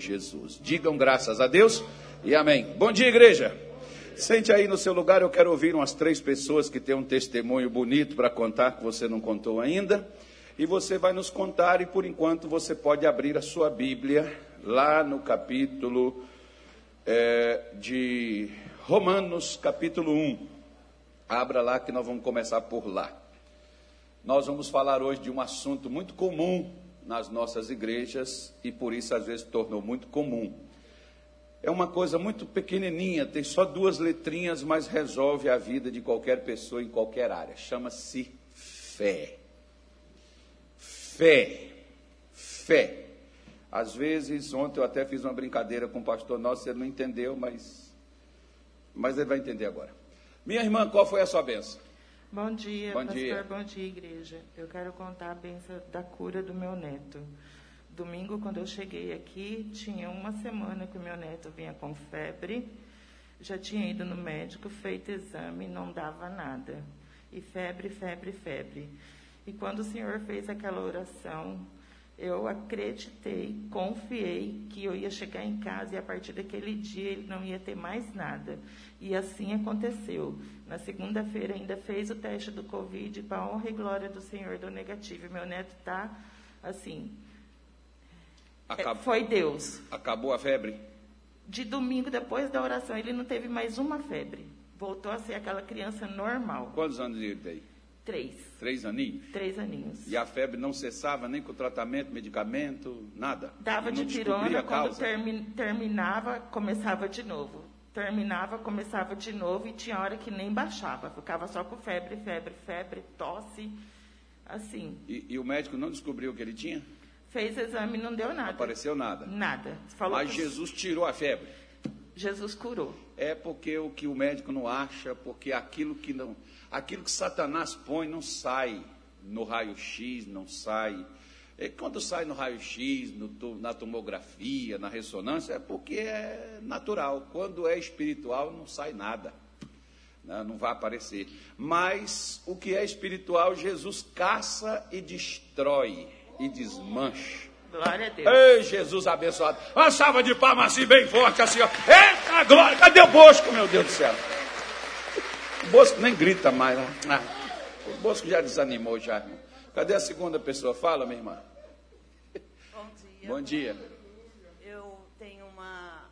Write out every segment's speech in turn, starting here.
Jesus. Digam graças a Deus e amém. Bom dia, igreja. Sente aí no seu lugar, eu quero ouvir umas três pessoas que têm um testemunho bonito para contar que você não contou ainda. E você vai nos contar, e por enquanto você pode abrir a sua Bíblia lá no capítulo é, de Romanos, capítulo 1. Abra lá que nós vamos começar por lá. Nós vamos falar hoje de um assunto muito comum nas nossas igrejas e por isso às vezes tornou muito comum é uma coisa muito pequenininha, tem só duas letrinhas, mas resolve a vida de qualquer pessoa em qualquer área. Chama-se fé. Fé. Fé. Às vezes, ontem eu até fiz uma brincadeira com o pastor nosso, ele não entendeu, mas, mas ele vai entender agora. Minha irmã, qual foi a sua benção? Bom dia, bom pastor, dia. bom dia, igreja. Eu quero contar a benção da cura do meu neto. Domingo, quando eu cheguei aqui, tinha uma semana que o meu neto vinha com febre. Já tinha ido no médico, feito exame, não dava nada. E febre, febre, febre. E quando o Senhor fez aquela oração, eu acreditei, confiei que eu ia chegar em casa e a partir daquele dia ele não ia ter mais nada. E assim aconteceu. Na segunda-feira ainda fez o teste do Covid, para a honra e glória do Senhor, deu negativo. Meu neto está assim, Acabou, foi Deus. Acabou a febre? De domingo, depois da oração, ele não teve mais uma febre. Voltou a ser aquela criança normal. Quantos anos ele tem? Três. Três aninhos? Três aninhos. E a febre não cessava nem com tratamento, medicamento, nada? Dava de pirona, quando termi terminava, começava de novo. Terminava, começava de novo e tinha hora que nem baixava. Ficava só com febre, febre, febre, tosse, assim. E, e o médico não descobriu o que ele tinha? Fez exame e não deu nada. Não apareceu nada. Nada. Falou Mas que... Jesus tirou a febre. Jesus curou. É porque o que o médico não acha, porque aquilo que não, aquilo que Satanás põe não sai no raio-x, não sai. E quando sai no raio-x, na tomografia, na ressonância, é porque é natural. Quando é espiritual, não sai nada. Não, né? não vai aparecer. Mas o que é espiritual, Jesus caça e destrói e desmanche. Glória a Deus. Ei, Jesus abençoado. Uma salva de palmas assim, bem forte, assim, ó. Eita glória! Cadê o Bosco, meu Deus do céu? O Bosco nem grita mais. Ah, o Bosco já desanimou, já, irmão. Cadê a segunda pessoa? Fala, minha irmã. Bom dia. Bom dia. Eu tenho uma,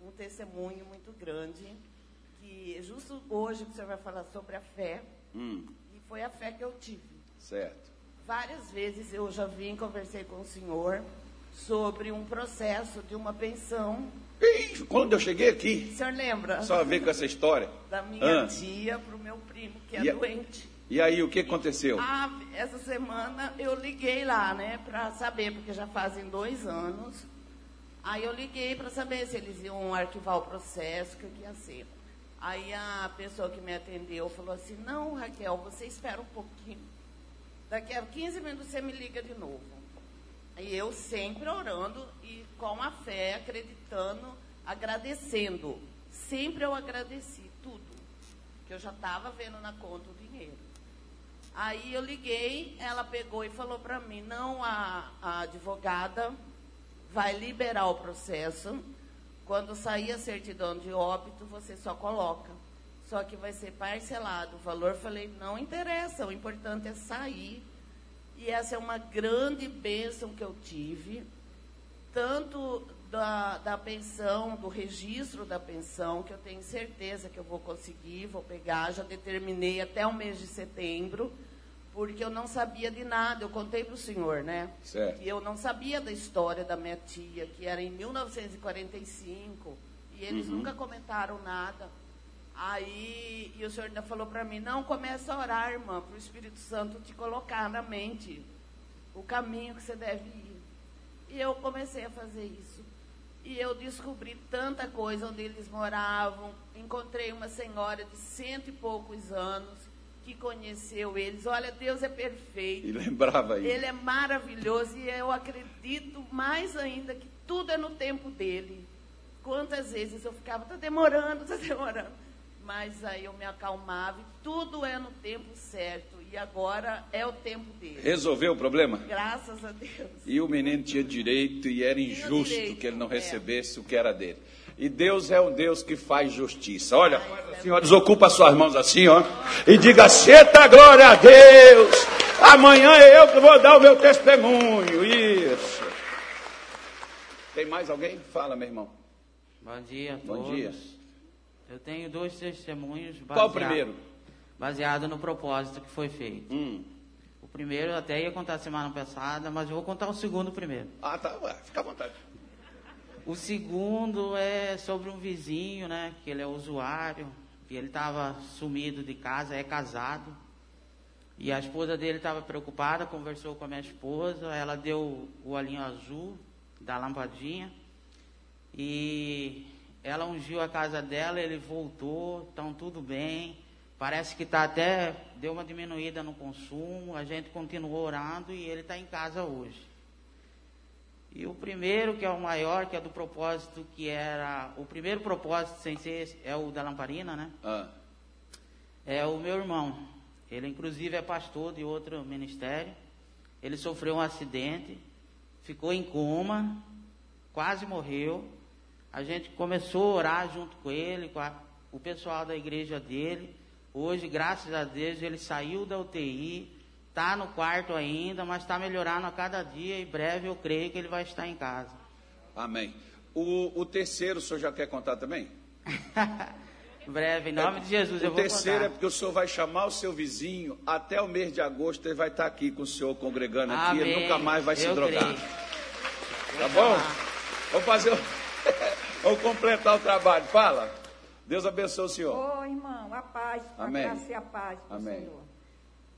um testemunho muito grande, que justo hoje que o senhor vai falar sobre a fé, hum. e foi a fé que eu tive. Certo. Várias vezes eu já vim conversei com o senhor sobre um processo de uma pensão. Quando eu cheguei aqui. O senhor lembra? Só a ver com essa história. Da minha ah. tia para o meu primo, que é e doente. E aí, o que aconteceu? Ah, essa semana eu liguei lá, né, para saber, porque já fazem dois anos. Aí eu liguei para saber se eles iam arquivar o processo, o que ia ser. Aí a pessoa que me atendeu falou assim: Não, Raquel, você espera um pouquinho Daqui a 15 minutos você me liga de novo. E eu sempre orando e com a fé, acreditando, agradecendo. Sempre eu agradeci tudo. Que eu já estava vendo na conta o dinheiro. Aí eu liguei, ela pegou e falou para mim: não, a, a advogada vai liberar o processo. Quando sair a certidão de óbito, você só coloca só que vai ser parcelado. O valor, falei, não interessa, o importante é sair. E essa é uma grande bênção que eu tive, tanto da, da pensão, do registro da pensão, que eu tenho certeza que eu vou conseguir, vou pegar, já determinei até o mês de setembro, porque eu não sabia de nada, eu contei para o senhor, né? Certo. E eu não sabia da história da minha tia, que era em 1945, e eles uhum. nunca comentaram nada. Aí, e o Senhor ainda falou para mim, não, começa a orar, irmã, para o Espírito Santo te colocar na mente o caminho que você deve ir. E eu comecei a fazer isso. E eu descobri tanta coisa onde eles moravam. Encontrei uma senhora de cento e poucos anos que conheceu eles. Olha, Deus é perfeito. E lembrava aí. Ele é maravilhoso e eu acredito mais ainda que tudo é no tempo dele. Quantas vezes eu ficava, está demorando, está demorando. Mas aí eu me acalmava e tudo é no tempo certo. E agora é o tempo dele. Resolveu o problema? Graças a Deus. E o menino tinha direito e era Tinha injusto direito, que ele não é. recebesse o que era dele. E Deus é um Deus que faz justiça. Olha, Ai, é assim, ó, desocupa suas mãos assim, ó, e diga: Senta glória a Deus. Amanhã é eu que vou dar o meu testemunho. Isso. Tem mais alguém? Fala, meu irmão. Bom dia a Bom todos. dia. Eu tenho dois testemunhos Qual o baseado- primeiro? baseado no propósito que foi feito. Hum. O primeiro eu até ia contar semana passada, mas eu vou contar o segundo primeiro. Ah, tá. Ué, fica à vontade. O segundo é sobre um vizinho, né? Que ele é usuário. E ele estava sumido de casa, é casado. E a esposa dele estava preocupada, conversou com a minha esposa. Ela deu o olhinho azul da lampadinha. E ela ungiu a casa dela, ele voltou, estão tudo bem. Parece que está até, deu uma diminuída no consumo. A gente continuou orando e ele está em casa hoje. E o primeiro, que é o maior, que é do propósito, que era. O primeiro propósito, sem ser é o da lamparina, né? Ah, É o meu irmão. Ele, inclusive, é pastor de outro ministério. Ele sofreu um acidente, ficou em coma, quase morreu. A gente começou a orar junto com ele, com a- o pessoal da igreja dele. Hoje, graças a Deus, ele saiu da UTI, está no quarto ainda, mas está melhorando a cada dia e breve eu creio que ele vai estar em casa. amém. O, o terceiro, o senhor já quer contar também? breve, em nome de Jesus, eu o vou terceiro contar. é porque o senhor vai chamar o seu vizinho até o mês de agosto, ele vai estar aqui com o senhor congregando aqui, ele Amém. nunca mais vai se Eu drogar. creio. Tá bom? Vamos fazer o... Vamos completar o trabalho. Fala. Deus abençoe o senhor. Ô irmão, a paz, a Amém. graça e a paz do Amém. Senhor.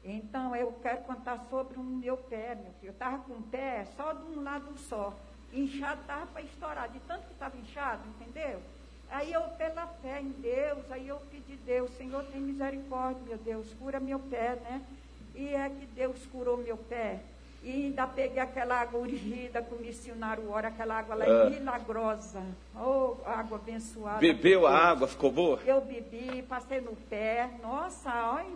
Então, eu quero contar sobre o meu pé, meu filho. Eu estava com o pé só de um lado só. Inchado estava para estourar, de tanto que estava inchado, entendeu? Aí eu, pela fé em Deus, aí eu pedi Deus, Senhor, tem misericórdia, meu Deus, cura meu pé, né? E é que Deus curou meu pé. E ainda peguei aquela água urgida que o missionário ora, aquela água lá Ah. milagrosa. Oh, água abençoada. Bebeu a água, ficou boa? Eu bebi, passei no pé. Nossa, olha,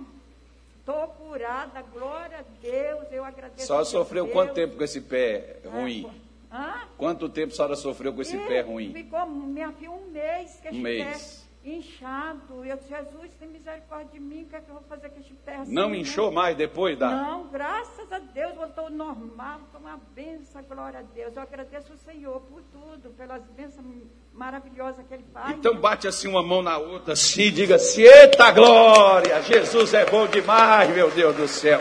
estou curada, glória a Deus, eu agradeço. Só a sofreu Deus. quanto tempo com esse pé ruim? Hã? Quanto tempo a senhora sofreu com esse E pé ruim? Ficou, minha filha, um mês que Um esse mês. pé inchado. Eu disse, Jesus, tem misericórdia de mim, o que é que eu vou fazer com esse pé assim? Não né? inchou mais depois da. Não, graças a Deus, voltou ao normal, foi uma benção, glória a Deus. Eu agradeço o Senhor por tudo, pelas bênçãos maravilhosas que Ele faz. Então bate assim uma mão na outra, assim, e diga assim: Eita glória! Jesus é bom demais, meu Deus do céu.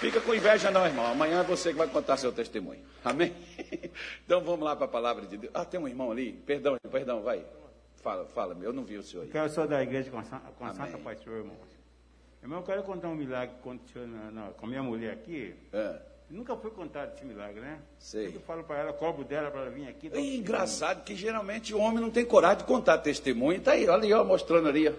Fica com inveja, não, irmão. Amanhã é você que vai contar seu testemunho. Amém? Então vamos lá para a palavra de Deus. Ah, tem um irmão ali. Perdão, perdão, vai. Fala, fala, eu não vi o senhor aí. Que eu sou da igreja com com a. Santa Paz Senhor, irmãos. Irmão, eu quero contar um milagre que aconteceu na- na- com a minha mulher aqui. É. Nunca foi contado esse milagre, né? Sei. Eu falo para ela, cobro dela para ela vir aqui. É engraçado que geralmente o homem não tem coragem de contar testemunho. Está aí, olha aí, ó, mostrando ali. ó.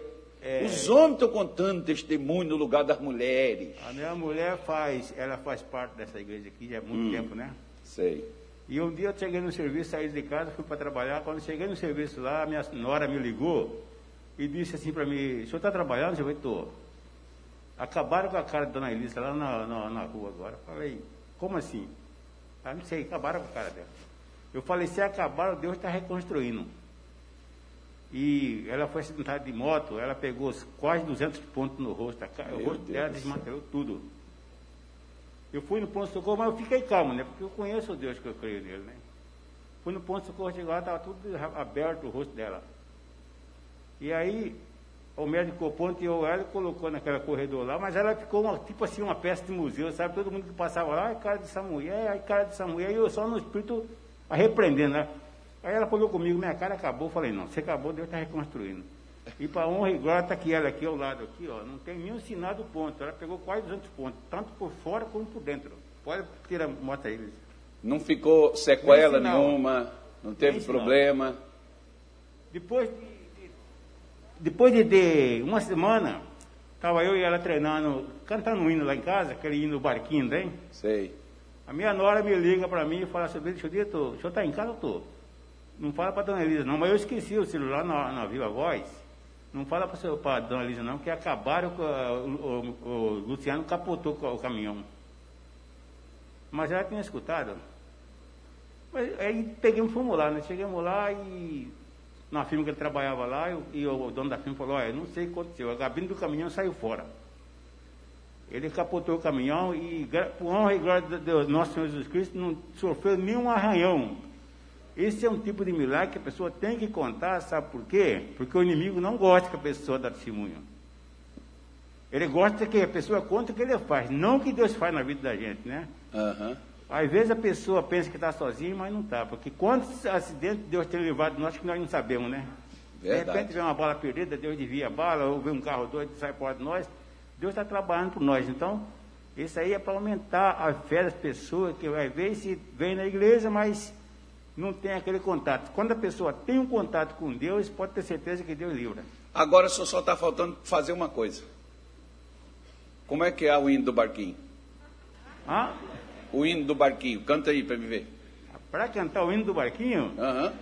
É. Os homens estão contando testemunho no lugar das mulheres. A minha mulher faz, ela faz parte dessa igreja aqui já há muito Hum. tempo, né? Sei. E um dia eu cheguei no serviço, saí de casa, fui para trabalhar. Quando cheguei no serviço lá, a minha nora me ligou e disse assim para mim, o senhor está trabalhando? Eu falei, estou. Acabaram com a cara da Dona Elisa lá na, na, na rua agora. Eu falei, como assim? Ah, não sei, acabaram com a cara dela. Eu falei, se acabaram, Deus está reconstruindo. E ela foi acidentada de moto, ela pegou quase 200 pontos no rosto, o Meu rosto Deus dela desmantelou tudo. Eu fui no ponto de socorro, mas eu fiquei calmo, né? Porque eu conheço o Deus que eu creio nele, né? Fui no ponto de socorro, chegou lá, estava tudo aberto o rosto dela. E aí, o médico ponteou ela colocou naquele corredor lá, mas ela ficou uma, tipo assim, uma peça de museu, sabe? Todo mundo que passava lá, ai, cara dessa mulher, ai, cara dessa mulher, e eu só no espírito a repreendendo, né? Aí ela falou comigo, minha cara acabou, eu falei, não, você acabou, Deus está reconstruindo. E para honra e glória está aqui ela aqui ao lado, aqui, ó, não tem nenhum sinal do ponto, ela pegou quase 200 pontos, tanto por fora como por dentro. Pode tirar, mostra aí. Luiz. Não ficou sequela sinal. nenhuma, não teve sinal. problema. Depois de, de- depois de, de uma semana, estava eu e ela treinando, cantando um hino lá em casa, aquele hino barquinho, né? Sei. A minha nora me liga para mim e fala assim, deixa eu o senhor está em casa? Eu estou. Não fala para dona Elisa não, mas eu esqueci o celular na, na Viva Voz. Não fala para a dona Lígia não, que acabaram com o, o, o, Luciano capotou o caminhão. Mas já tinha escutado. Mas aí um fumo lá, né? Chegamos lá e na firma que ele trabalhava lá, e, o dono da firma falou, olha, não sei o que aconteceu, a gabina do caminhão saiu fora. Ele capotou o caminhão e, por honra e glória de Deus, nosso Senhor Jesus Cristo, não sofreu nenhum arranhão. Esse é um tipo de milagre que a pessoa tem que contar, sabe por quê? Porque o inimigo não gosta que a pessoa dá testemunho. Ele gosta que a pessoa conte o que ele faz, não o que Deus faz na vida da gente, né? Uhum. Às vezes a pessoa pensa que está sozinha, mas não está. Porque quantos acidentes Deus tem levado nós que nós não sabemos, né? Verdade. De repente vem uma bala perdida, Deus desvia a bala, ou vem um carro doido sai fora de nós. Deus está trabalhando por nós. Então, isso aí é para aumentar a fé das pessoas, que às vezes vem na igreja, mas não tem aquele contato. Quando a pessoa tem um contato com Deus, pode ter certeza que Deus livra. Agora só está faltando fazer uma coisa. Como é que é o hino do barquinho? Ah? O hino do barquinho. Canta aí para me ver. Para cantar o hino do barquinho? Aham.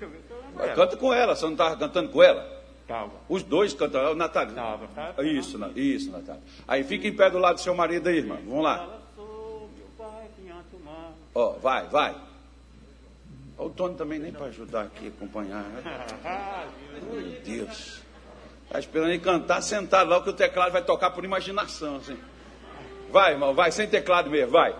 Uhum. Canta com ela, você não estava cantando com ela? Tava. Os dois cantaram. Natália. Tava, tava. Isso, isso, Natália. Aí fica em pé do lado do seu marido aí, irmão. Vamos lá. Ó, oh, vai, vai. O Tony também nem para ajudar aqui, acompanhar. Meu Deus. Está esperando ele cantar sentado lá, que o teclado vai tocar por imaginação, assim. Vai, irmão, vai, sem teclado mesmo, vai.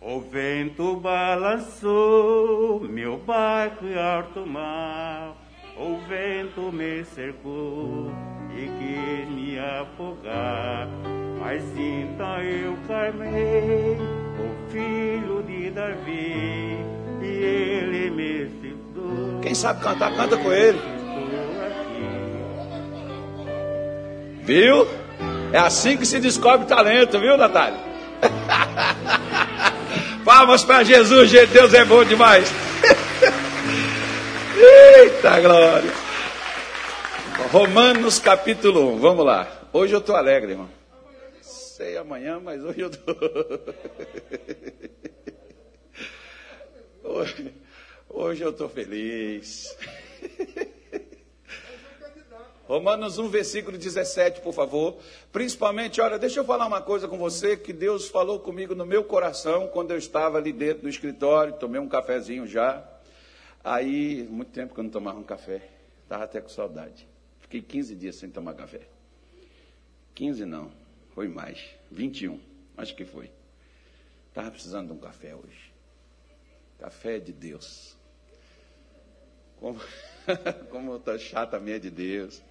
O vento balançou meu barco em alto mar o vento me cercou e quis me afogar. Mas então eu clamei, o filho de Davi, Quem sabe cantar, canta com ele. Viu? É assim que se descobre talento, viu, Natália? Palmas para Jesus, gente. Deus é bom demais. Eita glória! Romanos capítulo 1, vamos lá. Hoje eu estou alegre, irmão. Sei amanhã, mas hoje eu estou. Hoje, hoje eu estou feliz. Romanos 1, versículo 17, por favor. Principalmente, olha, deixa eu falar uma coisa com você que Deus falou comigo no meu coração quando eu estava ali dentro do escritório, tomei um cafezinho já. Aí, muito tempo que eu não tomava um café. Estava até com saudade. Fiquei 15 dias sem tomar café. 15 não, foi mais. 21, acho que foi. Estava precisando de um café hoje. Café de Deus. Como, como está chata a minha de Deus.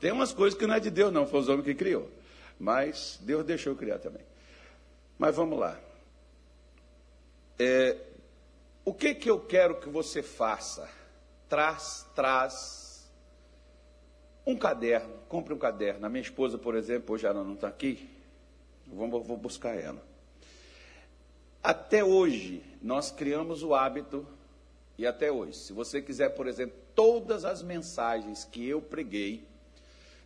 Tem umas coisas que não é de Deus, não, foi os homens que criou. Mas Deus deixou criar também. Mas vamos lá. É, o que que eu quero que você faça? Traz, traz um caderno, compre um caderno. A minha esposa, por exemplo, hoje ela não está aqui, vou, vou buscar ela. Até hoje, nós criamos o hábito, e até hoje, se você quiser, por exemplo, todas as mensagens que eu preguei,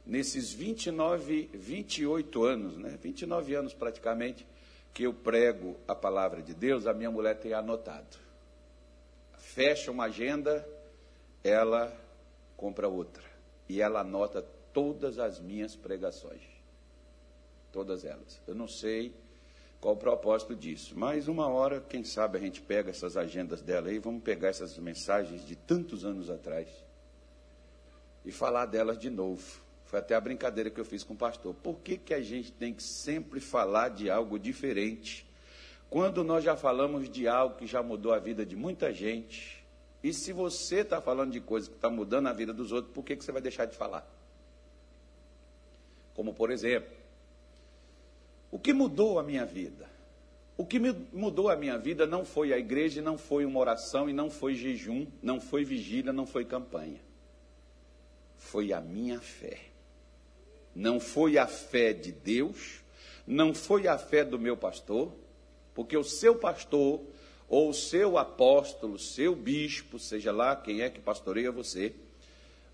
nesses 29, 28 anos, né? 29 anos praticamente, que eu prego a palavra de Deus, a minha mulher tem anotado fecha uma agenda, ela compra outra. E ela anota todas as minhas pregações. Todas elas. Eu não sei qual o propósito disso, mas uma hora, quem sabe, a gente pega essas agendas dela aí, vamos pegar essas mensagens de tantos anos atrás e falar delas de novo. Foi até a brincadeira que eu fiz com o pastor. Por que, que a gente tem que sempre falar de algo diferente? Quando nós já falamos de algo que já mudou a vida de muita gente, e se você está falando de coisa que está mudando a vida dos outros, por que, que você vai deixar de falar? Como, por exemplo, o que mudou a minha vida? O que mudou a minha vida não foi a igreja, não foi uma oração, e não foi jejum, não foi vigília, não foi campanha. Foi a minha fé. Não foi a fé de Deus, não foi a fé do meu pastor, porque o seu pastor, ou o seu apóstolo, seu bispo, seja lá quem é que pastoreia você,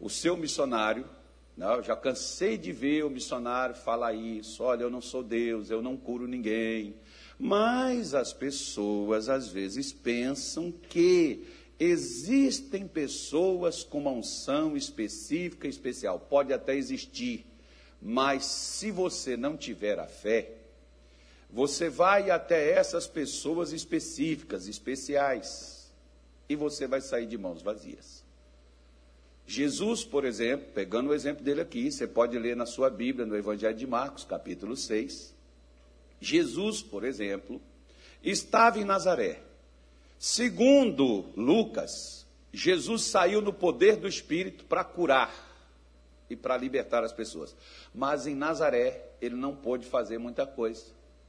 o seu missionário, não, já cansei de ver o missionário falar isso, olha, eu não sou Deus, eu não curo ninguém. Mas as pessoas às vezes pensam que Existem pessoas com uma unção específica, especial, pode até existir, mas se você não tiver a fé, você vai até essas pessoas específicas, especiais, e você vai sair de mãos vazias. Jesus, por exemplo, pegando o exemplo dele aqui, você pode ler na sua Bíblia, no Evangelho de Marcos, capítulo 6. Jesus, por exemplo, estava em Nazaré. Segundo Lucas, Jesus saiu no poder do Espírito para curar e para libertar as pessoas. Mas em Nazaré, ele não pôde fazer muita coisa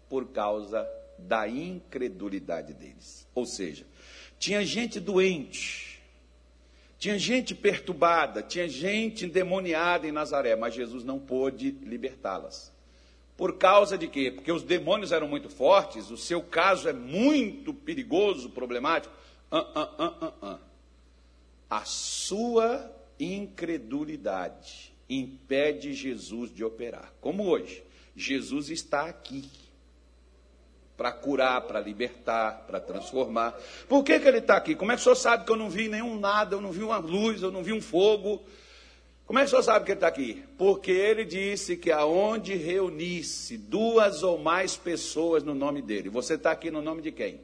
por causa da incredulidade deles. Ou seja, tinha gente doente, tinha gente perturbada, tinha gente endemoniada em Nazaré, mas Jesus não pôde libertá-las. Por causa de quê? Porque os demônios eram muito fortes, o seu caso é muito perigoso, problemático. Uh, uh, uh, a sua incredulidade impede Jesus de operar. Como hoje, Jesus está aqui para curar, para libertar, para transformar. Por que, que ele está aqui? Como é que o senhor sabe que eu não vi nenhum nada, eu não vi uma luz, eu não vi um fogo? Como é que o senhor sabe que ele está aqui? Porque ele disse que aonde reunisse duas ou mais pessoas no nome dele, você está aqui no nome de quem?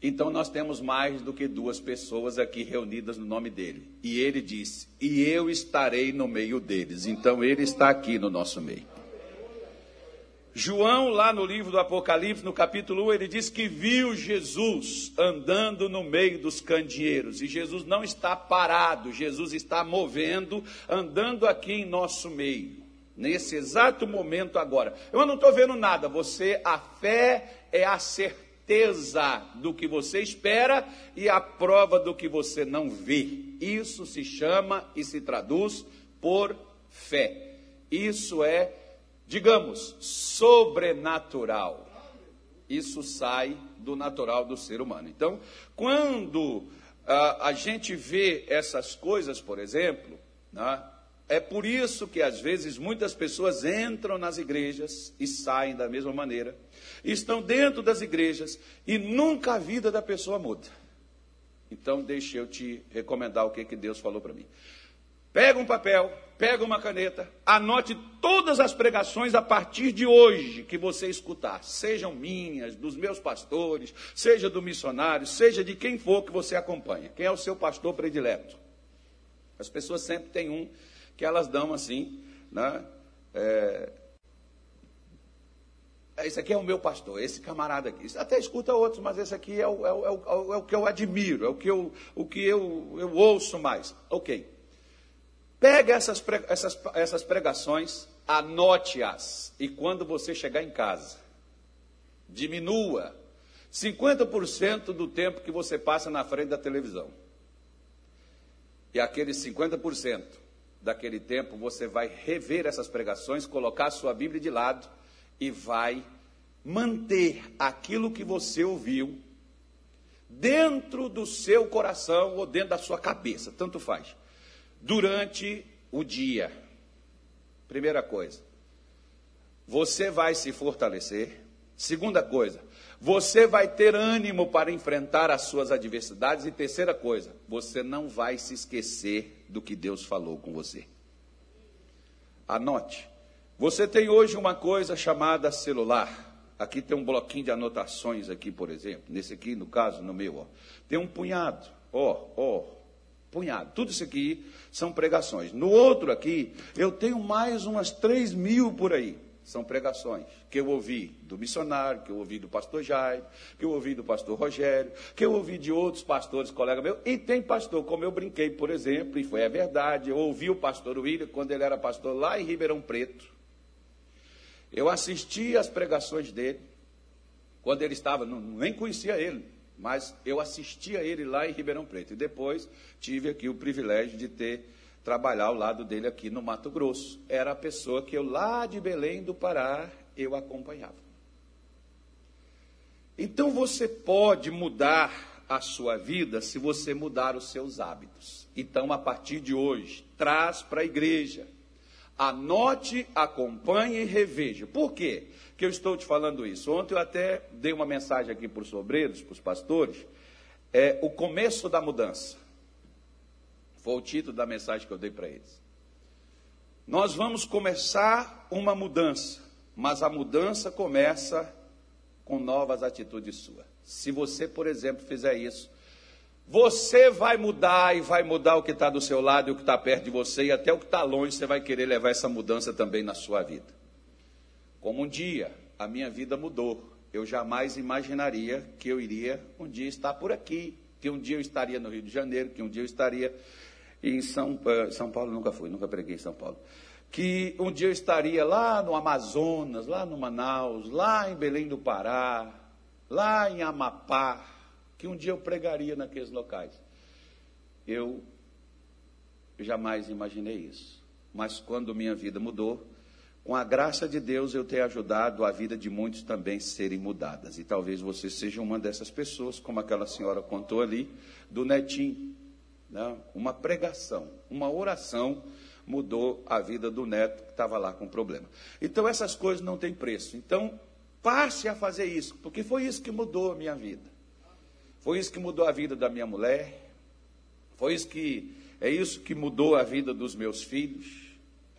Então nós temos mais do que duas pessoas aqui reunidas no nome dele. E ele disse: E eu estarei no meio deles. Então ele está aqui no nosso meio. João, lá no livro do Apocalipse, no capítulo 1, ele diz que viu Jesus andando no meio dos candeeiros. E Jesus não está parado, Jesus está movendo, andando aqui em nosso meio. Nesse exato momento agora. Eu não estou vendo nada. Você, a fé é a certeza do que você espera e a prova do que você não vê. Isso se chama e se traduz por fé. Isso é digamos, sobrenatural. Isso sai do natural do ser humano. Então, quando a, a gente vê essas coisas, por exemplo, né, é por isso que às vezes muitas pessoas entram nas igrejas e saem da mesma maneira, estão dentro das igrejas e nunca a vida da pessoa muda. Então, deixa eu te recomendar o que, que Deus falou para mim. Pega um papel, pega uma caneta, anote todas as pregações a partir de hoje que você escutar, sejam minhas, dos meus pastores, seja do missionário, seja de quem for que você acompanha. Quem é o seu pastor predileto? As pessoas sempre têm um que elas dão assim, né? É, esse aqui é o meu pastor, esse camarada aqui. Até escuta outros, mas esse aqui é o, é o, é o, é o que eu admiro, é o que eu, o que eu, eu ouço mais. Ok. Pega essas, essas, essas pregações, anote-as, e quando você chegar em casa, diminua 50% do tempo que você passa na frente da televisão. E aqueles 50% daquele tempo você vai rever essas pregações, colocar a sua Bíblia de lado e vai manter aquilo que você ouviu dentro do seu coração ou dentro da sua cabeça, tanto faz durante o dia. Primeira coisa, você vai se fortalecer. Segunda coisa, você vai ter ânimo para enfrentar as suas adversidades. E terceira coisa, você não vai se esquecer do que Deus falou com você. Anote. Você tem hoje uma coisa chamada celular. Aqui tem um bloquinho de anotações aqui, por exemplo. Nesse aqui, no caso, no meu, ó. Tem um punhado. Ó, ó, punhado. Tudo isso aqui são pregações. No outro aqui, eu tenho mais umas 3 mil por aí. São pregações que eu ouvi do missionário, que eu ouvi do pastor Jairo, que eu ouvi do pastor Rogério, que eu ouvi de outros pastores, colegas meus. E tem pastor, como eu brinquei, por exemplo, e foi a verdade. Eu ouvi o pastor William quando ele era pastor lá em Ribeirão Preto. Eu assisti às pregações dele, quando ele estava, não, nem conhecia ele, mas eu assisti a ele lá em Ribeirão Preto. E depois tive aqui o privilégio de ter trabalhar ao lado dele aqui no Mato Grosso. Era a pessoa que eu lá de Belém do Pará eu acompanhava. Então você pode mudar a sua vida se você mudar os seus hábitos. Então, a partir de hoje, traz para a igreja. Anote, acompanhe e reveja. Por quê? Que eu estou te falando isso? Ontem eu até dei uma mensagem aqui para os sobreiros, para os pastores, é o começo da mudança. Foi o título da mensagem que eu dei para eles. Nós vamos começar uma mudança, mas a mudança começa com novas atitudes suas. Se você, por exemplo, fizer isso, você vai mudar e vai mudar o que está do seu lado e o que está perto de você, e até o que está longe, você vai querer levar essa mudança também na sua vida. Como um dia a minha vida mudou, eu jamais imaginaria que eu iria um dia estar por aqui, que um dia eu estaria no Rio de Janeiro, que um dia eu estaria em São, uh, São Paulo, nunca fui, nunca preguei em São Paulo. Que um dia eu estaria lá no Amazonas, lá no Manaus, lá em Belém do Pará, lá em Amapá, que um dia eu pregaria naqueles locais. Eu jamais imaginei isso. Mas quando minha vida mudou, com a graça de Deus eu tenho ajudado a vida de muitos também serem mudadas. E talvez você seja uma dessas pessoas, como aquela senhora contou ali, do netinho. Né? Uma pregação, uma oração mudou a vida do neto que estava lá com problema. Então essas coisas não têm preço. Então passe a fazer isso, porque foi isso que mudou a minha vida. Foi isso que mudou a vida da minha mulher. Foi isso que é isso que mudou a vida dos meus filhos.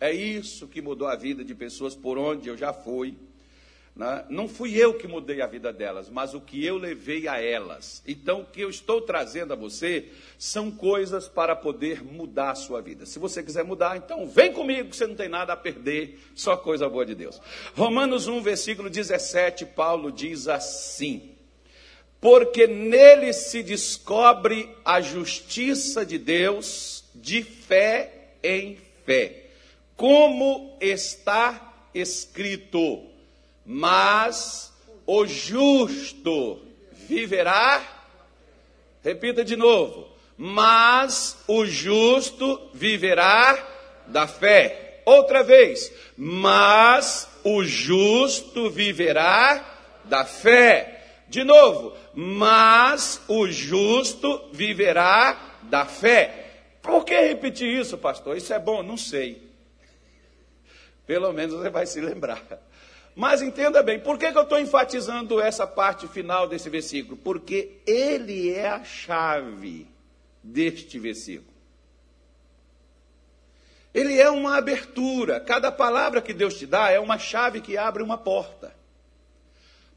É isso que mudou a vida de pessoas por onde eu já fui. Né? Não fui eu que mudei a vida delas, mas o que eu levei a elas. Então, o que eu estou trazendo a você são coisas para poder mudar a sua vida. Se você quiser mudar, então vem comigo, você não tem nada a perder, só coisa boa de Deus. Romanos 1, versículo 17, Paulo diz assim porque nele se descobre a justiça de Deus de fé em fé. Como está escrito: Mas o justo viverá. Repita de novo: Mas o justo viverá da fé. Outra vez: Mas o justo viverá da fé. De novo, mas o justo viverá da fé. Por que repetir isso, pastor? Isso é bom? Não sei. Pelo menos você vai se lembrar. Mas entenda bem, por que, que eu estou enfatizando essa parte final desse versículo? Porque ele é a chave deste versículo. Ele é uma abertura. Cada palavra que Deus te dá é uma chave que abre uma porta.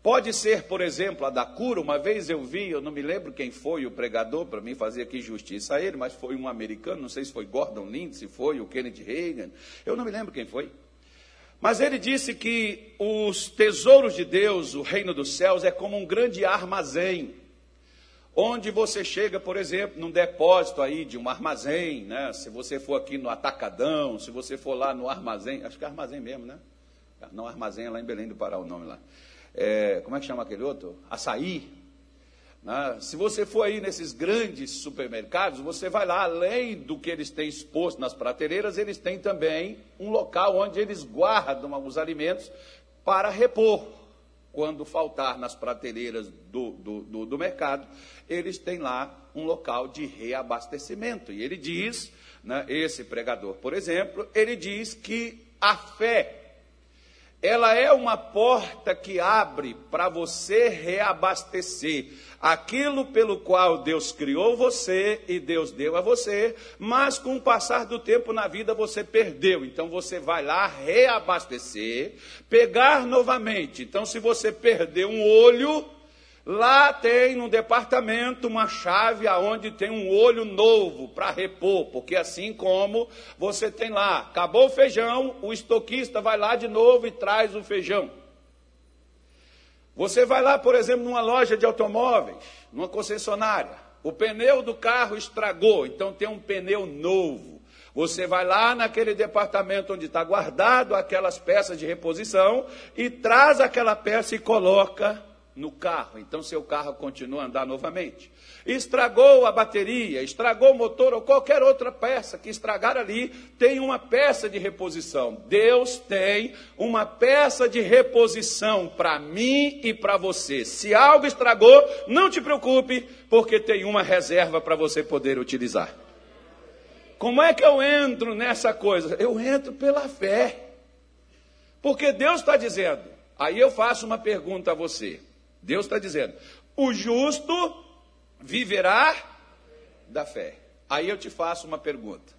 Pode ser, por exemplo, a da cura. Uma vez eu vi, eu não me lembro quem foi o pregador, para mim fazer aqui justiça a ele, mas foi um americano, não sei se foi Gordon Lindsay, se foi o Kennedy Reagan, eu não me lembro quem foi. Mas ele disse que os tesouros de Deus, o reino dos céus, é como um grande armazém, onde você chega, por exemplo, num depósito aí de um armazém, né? Se você for aqui no Atacadão, se você for lá no armazém, acho que é armazém mesmo, né? Não, armazém é lá em Belém do Pará o nome lá é, como é que chama aquele outro? Açaí. Né? Se você for aí nesses grandes supermercados, você vai lá, além do que eles têm exposto nas prateleiras, eles têm também um local onde eles guardam os alimentos para repor. Quando faltar nas prateleiras do, do, do, do mercado, eles têm lá um local de reabastecimento. E ele diz, né, esse pregador, por exemplo, ele diz que a fé ela é uma porta que abre para você reabastecer aquilo pelo qual Deus criou você e Deus deu a você, mas com o passar do tempo na vida você perdeu. Então você vai lá reabastecer, pegar novamente. Então, se você perdeu um olho, Lá tem no departamento uma chave aonde tem um olho novo para repor, porque assim como você tem lá, acabou o feijão, o estoquista vai lá de novo e traz o feijão. Você vai lá, por exemplo, numa loja de automóveis, numa concessionária, o pneu do carro estragou, então tem um pneu novo. Você vai lá naquele departamento onde está guardado aquelas peças de reposição e traz aquela peça e coloca no carro, então seu carro continua a andar novamente. Estragou a bateria, estragou o motor ou qualquer outra peça que estragar ali, tem uma peça de reposição. Deus tem uma peça de reposição para mim e para você. Se algo estragou, não te preocupe, porque tem uma reserva para você poder utilizar. Como é que eu entro nessa coisa? Eu entro pela fé. Porque Deus está dizendo. Aí eu faço uma pergunta a você. Deus está dizendo: o justo viverá da fé. Aí eu te faço uma pergunta: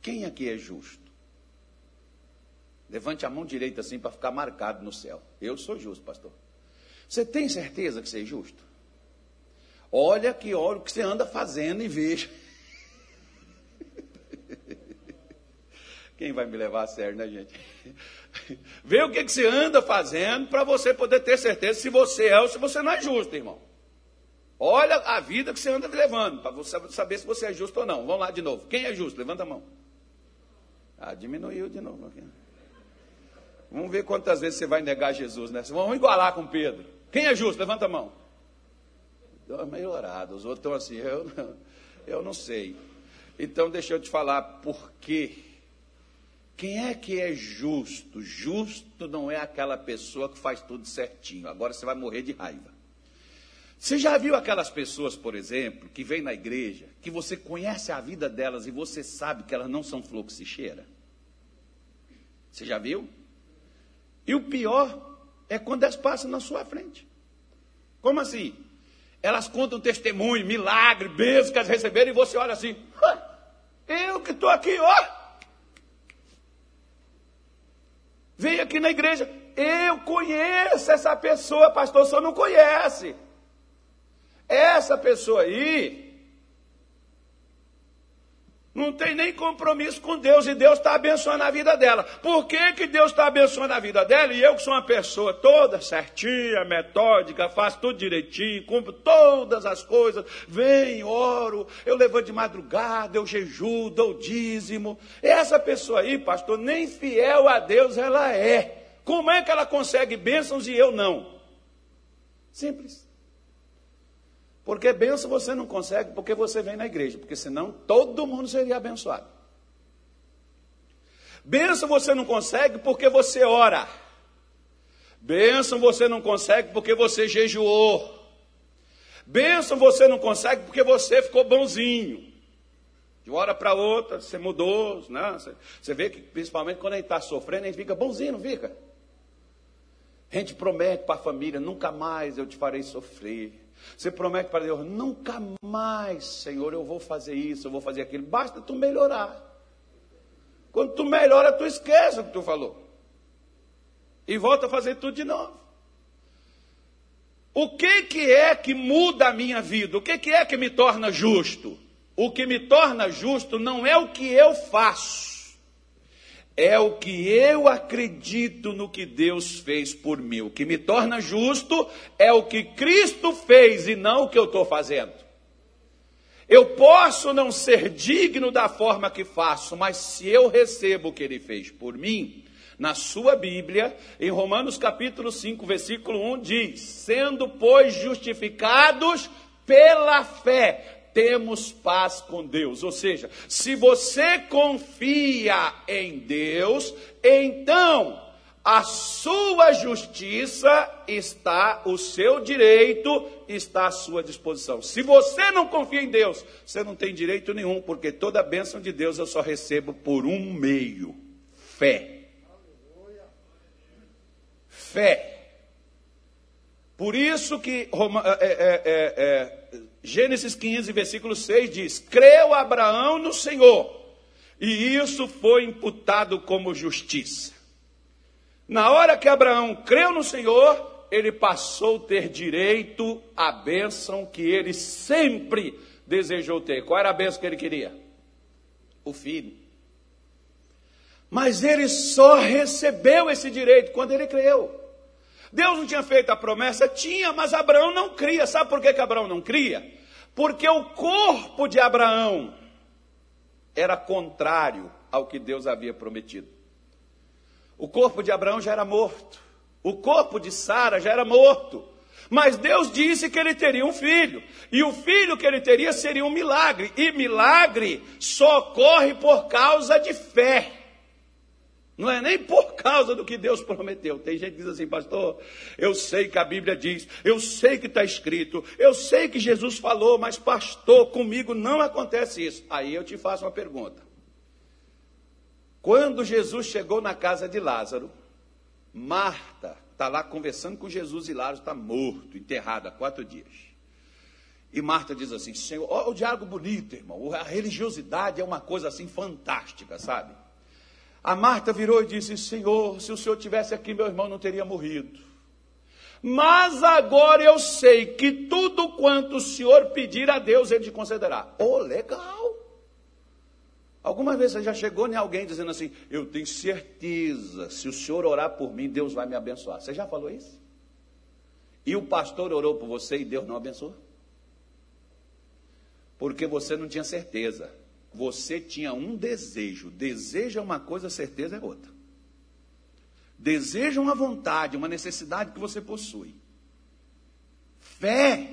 quem aqui é justo? Levante a mão direita assim para ficar marcado no céu. Eu sou justo, pastor. Você tem certeza que você é justo? Olha que olha o que você anda fazendo e veja. Quem vai me levar a sério, né, gente? Vê o que, que você anda fazendo para você poder ter certeza se você é ou se você não é justo, irmão. Olha a vida que você anda levando, para você saber se você é justo ou não. Vamos lá de novo. Quem é justo? Levanta a mão. Ah, diminuiu de novo. Vamos ver quantas vezes você vai negar Jesus, né? Vamos igualar com Pedro. Quem é justo? Levanta a mão. Deu melhorado. Os outros estão assim, eu, eu não sei. Então, deixa eu te falar por quê. Quem é que é justo? Justo não é aquela pessoa que faz tudo certinho. Agora você vai morrer de raiva. Você já viu aquelas pessoas, por exemplo, que vêm na igreja, que você conhece a vida delas e você sabe que elas não são fluxicheira? Você já viu? E o pior é quando elas passam na sua frente. Como assim? Elas contam testemunho, milagre, bênçãos que elas receberam e você olha assim, eu que estou aqui, ó. Vem aqui na igreja, eu conheço essa pessoa, pastor, só não conhece. Essa pessoa aí não tem nem compromisso com Deus e Deus está abençoando a vida dela. Por que, que Deus está abençoando a vida dela? E eu, que sou uma pessoa toda certinha, metódica, faço tudo direitinho, cumpro todas as coisas, venho, oro, eu levanto de madrugada, eu jejuo, dou dízimo. Essa pessoa aí, pastor, nem fiel a Deus ela é. Como é que ela consegue bênçãos e eu não? Simples. Porque benção você não consegue porque você vem na igreja, porque senão todo mundo seria abençoado. Benção você não consegue porque você ora. Benção você não consegue porque você jejuou. Benção você não consegue porque você ficou bonzinho. De uma hora para outra, você mudou. Né? Você vê que, principalmente quando a gente está sofrendo, a gente fica bonzinho, não fica? A gente promete para a família: nunca mais eu te farei sofrer. Você promete para Deus, nunca mais, Senhor, eu vou fazer isso, eu vou fazer aquilo. Basta tu melhorar. Quando tu melhora, tu esquece o que tu falou. E volta a fazer tudo de novo. O que, que é que muda a minha vida? O que, que é que me torna justo? O que me torna justo não é o que eu faço é o que eu acredito no que Deus fez por mim. O que me torna justo é o que Cristo fez e não o que eu estou fazendo. Eu posso não ser digno da forma que faço, mas se eu recebo o que ele fez por mim, na sua Bíblia, em Romanos capítulo 5, versículo 1 diz: "Sendo pois justificados pela fé, temos paz com Deus. Ou seja, se você confia em Deus, então a sua justiça está, o seu direito está à sua disposição. Se você não confia em Deus, você não tem direito nenhum, porque toda a bênção de Deus eu só recebo por um meio: fé. Fé. Por isso que é, é, é, Gênesis 15, versículo 6 diz: Creu Abraão no Senhor, e isso foi imputado como justiça. Na hora que Abraão creu no Senhor, ele passou a ter direito à bênção que ele sempre desejou ter. Qual era a bênção que ele queria? O filho. Mas ele só recebeu esse direito quando ele creu. Deus não tinha feito a promessa? Tinha, mas Abraão não cria. Sabe por que, que Abraão não cria? Porque o corpo de Abraão era contrário ao que Deus havia prometido. O corpo de Abraão já era morto. O corpo de Sara já era morto. Mas Deus disse que ele teria um filho. E o filho que ele teria seria um milagre. E milagre só ocorre por causa de fé. Não é nem por causa do que Deus prometeu. Tem gente que diz assim, pastor, eu sei que a Bíblia diz, eu sei que está escrito, eu sei que Jesus falou, mas pastor, comigo não acontece isso. Aí eu te faço uma pergunta. Quando Jesus chegou na casa de Lázaro, Marta está lá conversando com Jesus e Lázaro está morto, enterrado há quatro dias. E Marta diz assim: Senhor, olha o diálogo bonito, irmão. A religiosidade é uma coisa assim fantástica, sabe? A Marta virou e disse: Senhor, se o senhor tivesse aqui, meu irmão não teria morrido. Mas agora eu sei que tudo quanto o senhor pedir a Deus, ele te concederá. Oh, legal. Alguma vez você já chegou em alguém dizendo assim: Eu tenho certeza, se o senhor orar por mim, Deus vai me abençoar. Você já falou isso? E o pastor orou por você e Deus não abençoou? Porque você não tinha certeza. Você tinha um desejo. Desejo é uma coisa, certeza é outra. Desejo é uma vontade, uma necessidade que você possui. Fé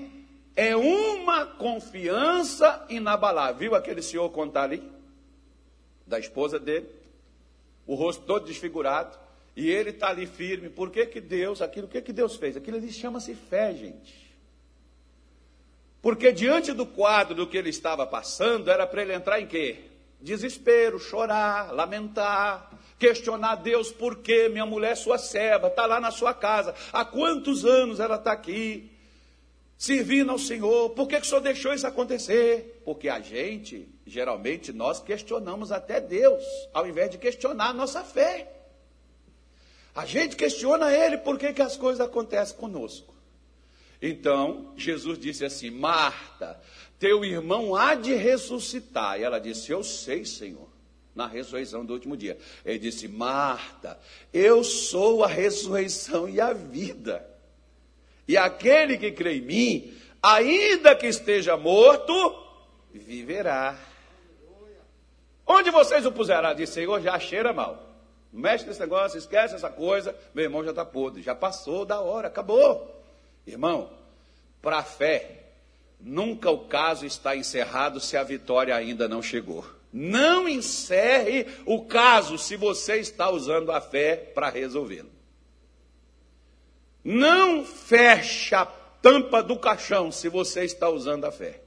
é uma confiança inabalável. Viu aquele senhor contar ali? Da esposa dele, o rosto todo desfigurado, e ele está ali firme. Por que, que Deus, aquilo, o que, que Deus fez? Aquilo ali chama-se fé, gente. Porque diante do quadro do que ele estava passando, era para ele entrar em quê? Desespero, chorar, lamentar, questionar Deus por que minha mulher, sua serva, está lá na sua casa. Há quantos anos ela está aqui? Servindo ao Senhor. Por que, que o Senhor deixou isso acontecer? Porque a gente, geralmente, nós questionamos até Deus, ao invés de questionar a nossa fé. A gente questiona Ele por que, que as coisas acontecem conosco. Então, Jesus disse assim: Marta, teu irmão há de ressuscitar. E ela disse: Eu sei, Senhor, na ressurreição do último dia. Ele disse: Marta, eu sou a ressurreição e a vida. E aquele que crê em mim, ainda que esteja morto, viverá. Onde vocês o puseram? Disse: Senhor, já cheira mal. mexe nesse negócio, esquece essa coisa. Meu irmão já está podre, já passou da hora, acabou. Irmão, para a fé, nunca o caso está encerrado se a vitória ainda não chegou. Não encerre o caso se você está usando a fé para resolvê-lo. Não feche a tampa do caixão se você está usando a fé.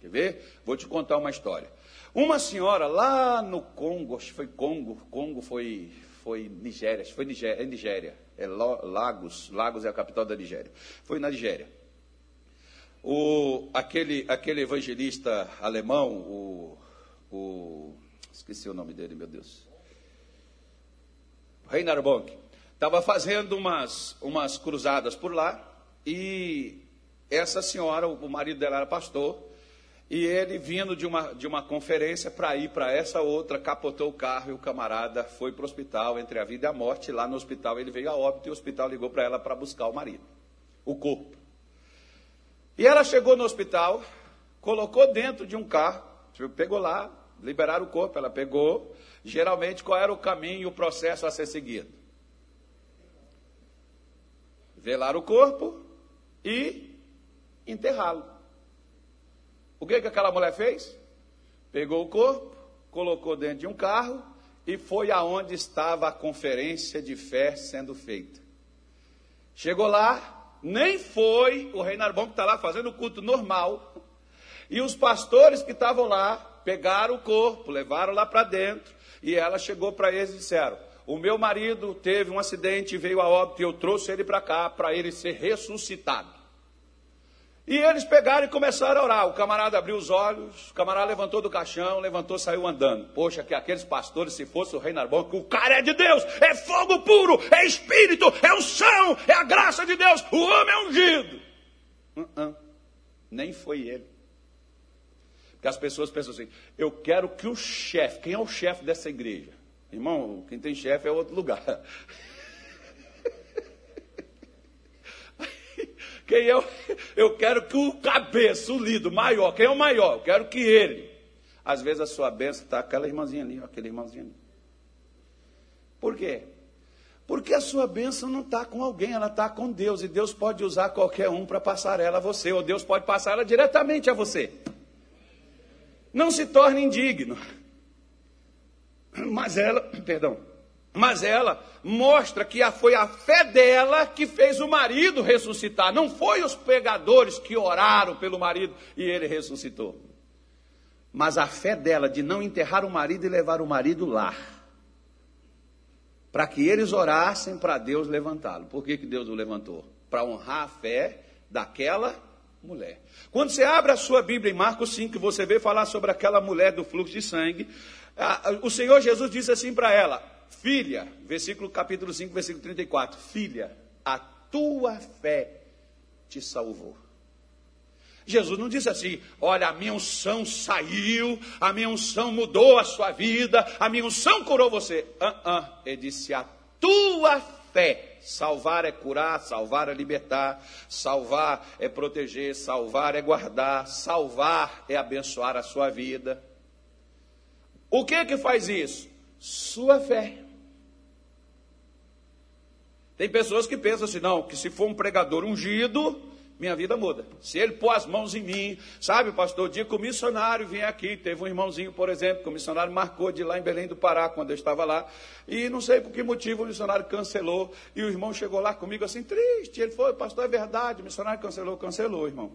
Quer ver? Vou te contar uma história. Uma senhora lá no Congo, acho que foi Congo, Congo foi, foi Nigéria, foi Nigéria, é Nigéria, é Lagos, Lagos é a capital da Nigéria. Foi na Nigéria. O, aquele, aquele evangelista alemão, o, o. Esqueci o nome dele, meu Deus. Reinhard Bonk. Estava fazendo umas, umas cruzadas por lá e essa senhora, o marido dela era pastor, e ele, vindo de uma, de uma conferência para ir para essa outra, capotou o carro e o camarada foi para o hospital, entre a vida e a morte. Lá no hospital ele veio a óbito e o hospital ligou para ela para buscar o marido, o corpo. E ela chegou no hospital, colocou dentro de um carro, pegou lá, liberaram o corpo, ela pegou. Geralmente, qual era o caminho e o processo a ser seguido? Velar o corpo e enterrá-lo. O que, que aquela mulher fez? Pegou o corpo, colocou dentro de um carro e foi aonde estava a conferência de fé sendo feita. Chegou lá, nem foi o Reinhard Bom que está lá fazendo o culto normal. E os pastores que estavam lá pegaram o corpo, levaram lá para dentro. E ela chegou para eles e disseram: O meu marido teve um acidente, veio a óbito e eu trouxe ele para cá para ele ser ressuscitado. E eles pegaram e começaram a orar. O camarada abriu os olhos, o camarada levantou do caixão, levantou, saiu andando. Poxa, que aqueles pastores, se fosse o rei Narbon, que o cara é de Deus, é fogo puro, é espírito, é o chão, é a graça de Deus, o homem é ungido. Uh -uh. Nem foi ele. Porque as pessoas pensam assim: eu quero que o chefe, quem é o chefe dessa igreja? Irmão, quem tem chefe é outro lugar. Quem o, eu quero que o cabeça, o líder, o maior, quem é o maior? Eu quero que ele. Às vezes a sua bênção está aquela irmãzinha ali, aquele irmãozinho ali. Por quê? Porque a sua bênção não está com alguém, ela está com Deus. E Deus pode usar qualquer um para passar ela a você, ou Deus pode passar ela diretamente a você. Não se torne indigno. Mas ela, perdão, mas ela mostra que foi a fé dela que fez o marido ressuscitar. Não foi os pegadores que oraram pelo marido e ele ressuscitou. Mas a fé dela de não enterrar o marido e levar o marido lá. Para que eles orassem para Deus levantá-lo. Por que, que Deus o levantou? Para honrar a fé daquela mulher. Quando você abre a sua Bíblia em Marcos 5, você vê falar sobre aquela mulher do fluxo de sangue, o Senhor Jesus disse assim para ela: Filha, versículo capítulo 5, versículo 34, Filha, a tua fé te salvou. Jesus não disse assim: olha, a minha unção saiu, a minha unção mudou a sua vida, a minha unção curou você. Uh -uh. Ele disse: a tua fé. Salvar é curar, salvar é libertar, salvar é proteger, salvar é guardar, salvar é abençoar a sua vida. O que que faz isso? Sua fé. Tem pessoas que pensam assim, não, que se for um pregador ungido, minha vida muda. Se ele pôr as mãos em mim, sabe, pastor, o dia que o missionário vinha aqui, teve um irmãozinho, por exemplo, que o missionário marcou de lá em Belém do Pará, quando eu estava lá, e não sei por que motivo o missionário cancelou, e o irmão chegou lá comigo assim, triste, ele foi, pastor, é verdade, o missionário cancelou, cancelou, irmão.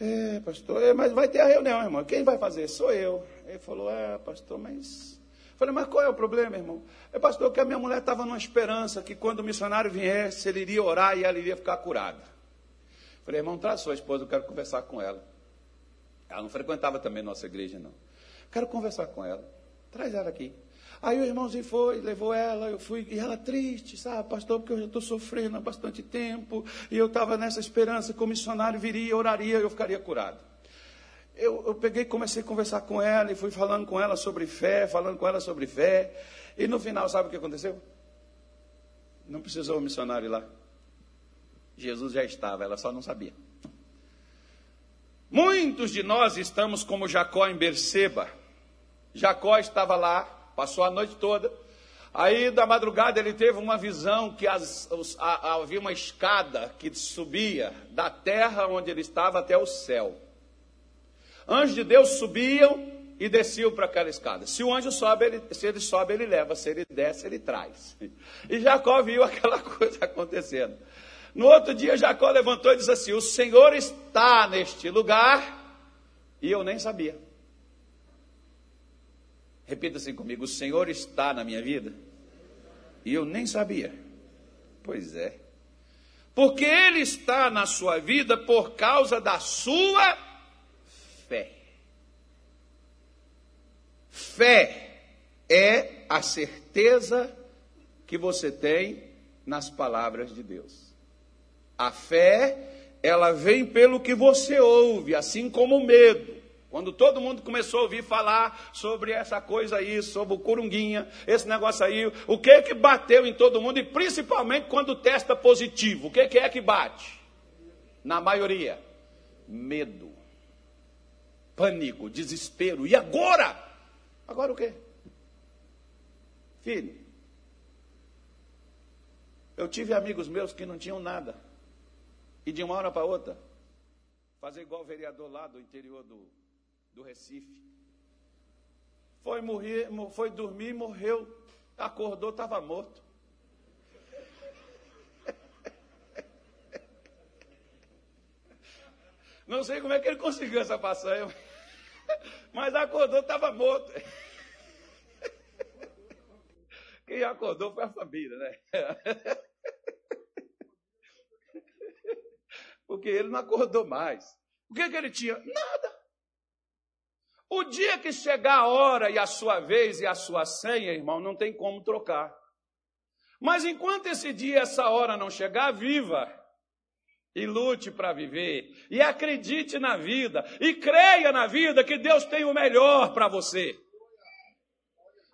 É, pastor, é, mas vai ter a reunião, irmão, quem vai fazer? Sou eu. Ele falou, é, pastor, mas... Falei, mas qual é o problema, irmão? É, pastor, que a minha mulher estava numa esperança que quando o missionário viesse, ele iria orar e ela iria ficar curada. Falei, irmão, traz sua esposa, eu quero conversar com ela. Ela não frequentava também nossa igreja, não. Quero conversar com ela. Traz ela aqui. Aí o irmãozinho foi, levou ela, eu fui, e ela triste, sabe, pastor, porque eu já estou sofrendo há bastante tempo, e eu estava nessa esperança que o missionário viria, oraria, eu ficaria curado. Eu, eu peguei comecei a conversar com ela, e fui falando com ela sobre fé, falando com ela sobre fé, e no final, sabe o que aconteceu? Não precisou o missionário ir lá. Jesus já estava, ela só não sabia. Muitos de nós estamos como Jacó em Berseba. Jacó estava lá, passou a noite toda. Aí, da madrugada, ele teve uma visão que as, os, a, havia uma escada que subia da terra onde ele estava até o céu. Anjos de Deus subiam e desciam para aquela escada. Se o anjo sobe, ele, se ele sobe, ele leva. Se ele desce, ele traz. E Jacó viu aquela coisa acontecendo. No outro dia, Jacó levantou e disse assim: O Senhor está neste lugar e eu nem sabia. Repita assim comigo: O Senhor está na minha vida e eu nem sabia. Pois é. Porque Ele está na sua vida por causa da sua fé. Fé é a certeza que você tem nas palavras de Deus. A fé, ela vem pelo que você ouve, assim como o medo. Quando todo mundo começou a ouvir falar sobre essa coisa aí, sobre o corunguinha, esse negócio aí, o que é que bateu em todo mundo, e principalmente quando testa positivo, o que, que é que bate? Na maioria, medo, pânico, desespero. E agora? Agora o quê? Filho, eu tive amigos meus que não tinham nada. E de uma hora para outra, fazer igual o vereador lá do interior do, do Recife. Foi, morrer, foi dormir, morreu, acordou, estava morto. Não sei como é que ele conseguiu essa façanha, mas acordou, estava morto. Quem acordou foi a família, né? porque ele não acordou mais. O que, que ele tinha? Nada. O dia que chegar a hora e a sua vez e a sua senha, irmão, não tem como trocar. Mas enquanto esse dia, essa hora não chegar, viva e lute para viver, e acredite na vida, e creia na vida que Deus tem o melhor para você.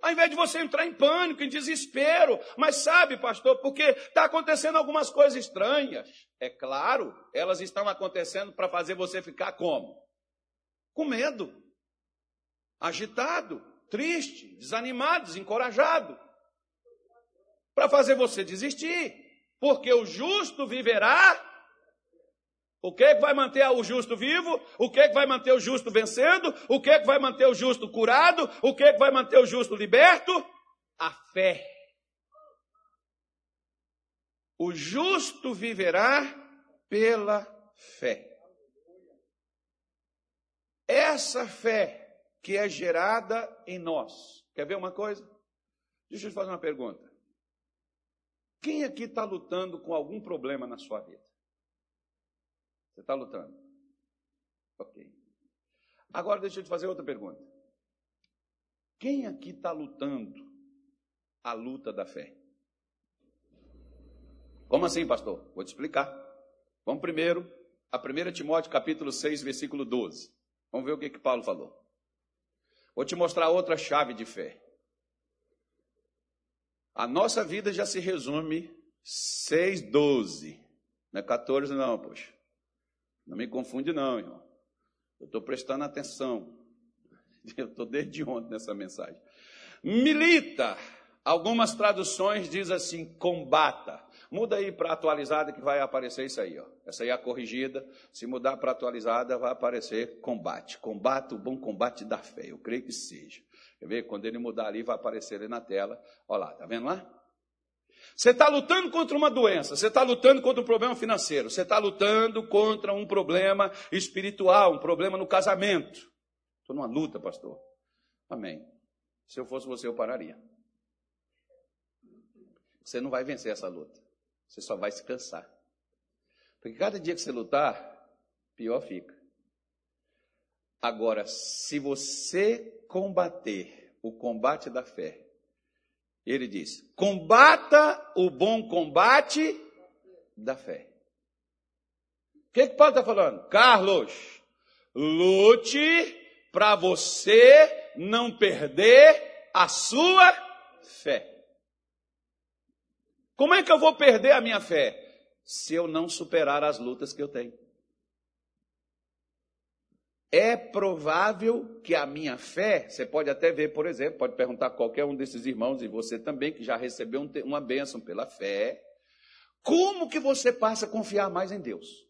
Ao invés de você entrar em pânico, em desespero. Mas sabe, pastor, porque está acontecendo algumas coisas estranhas. É claro, elas estão acontecendo para fazer você ficar como? Com medo, agitado, triste, desanimado, desencorajado. Para fazer você desistir. Porque o justo viverá o que, é que vai manter o justo vivo? O que, é que vai manter o justo vencendo? O que, é que vai manter o justo curado? O que, é que vai manter o justo liberto? A fé. O justo viverá pela fé. Essa fé que é gerada em nós. Quer ver uma coisa? Deixa eu te fazer uma pergunta. Quem aqui está lutando com algum problema na sua vida? Você está lutando? Ok. Agora deixa eu te fazer outra pergunta. Quem aqui está lutando a luta da fé? Como assim, pastor? Vou te explicar. Vamos primeiro a 1 Timóteo capítulo 6, versículo 12. Vamos ver o que, que Paulo falou. Vou te mostrar outra chave de fé. A nossa vida já se resume 6, 12. Não é 14 não, poxa. Não me confunde não, irmão. Eu estou prestando atenção. Eu estou desde ontem nessa mensagem. Milita. Algumas traduções diz assim, combata. Muda aí para atualizada que vai aparecer isso aí, ó. Essa aí é a corrigida. Se mudar para atualizada, vai aparecer combate. Combate, o bom combate da fé. Eu creio que seja. Quer ver? Quando ele mudar ali, vai aparecer ali na tela. Olha lá, tá vendo lá? Você está lutando contra uma doença, você está lutando contra um problema financeiro, você está lutando contra um problema espiritual, um problema no casamento. Estou numa luta, pastor. Amém. Se eu fosse você, eu pararia. Você não vai vencer essa luta. Você só vai se cansar. Porque cada dia que você lutar, pior fica. Agora, se você combater o combate da fé, ele diz: combata o bom combate da fé. O que, que Paulo está falando? Carlos, lute para você não perder a sua fé. Como é que eu vou perder a minha fé? Se eu não superar as lutas que eu tenho. É provável que a minha fé, você pode até ver, por exemplo, pode perguntar a qualquer um desses irmãos, e você também, que já recebeu uma bênção pela fé, como que você passa a confiar mais em Deus?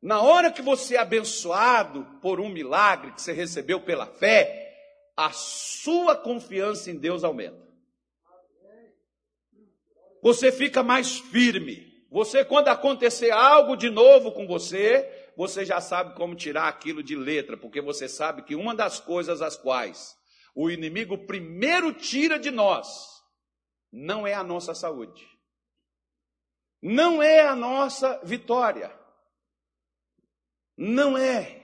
Na hora que você é abençoado por um milagre que você recebeu pela fé, a sua confiança em Deus aumenta você fica mais firme. Você, quando acontecer algo de novo com você, você já sabe como tirar aquilo de letra, porque você sabe que uma das coisas as quais o inimigo primeiro tira de nós não é a nossa saúde, não é a nossa vitória, não é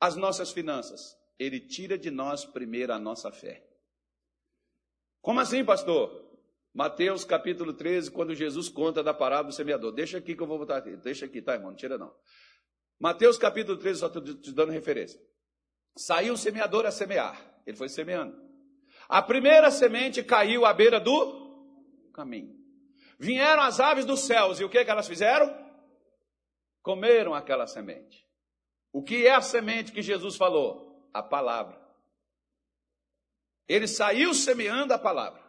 as nossas finanças. Ele tira de nós primeiro a nossa fé. Como assim, pastor? Mateus capítulo 13, quando Jesus conta da parábola do semeador. Deixa aqui que eu vou botar aqui. Deixa aqui, tá, irmão? Não tira não. Mateus capítulo 13, só estou te dando referência. Saiu o semeador a semear. Ele foi semeando. A primeira semente caiu à beira do caminho. Vieram as aves dos céus e o que, que elas fizeram? Comeram aquela semente. O que é a semente que Jesus falou? A palavra. Ele saiu semeando a palavra.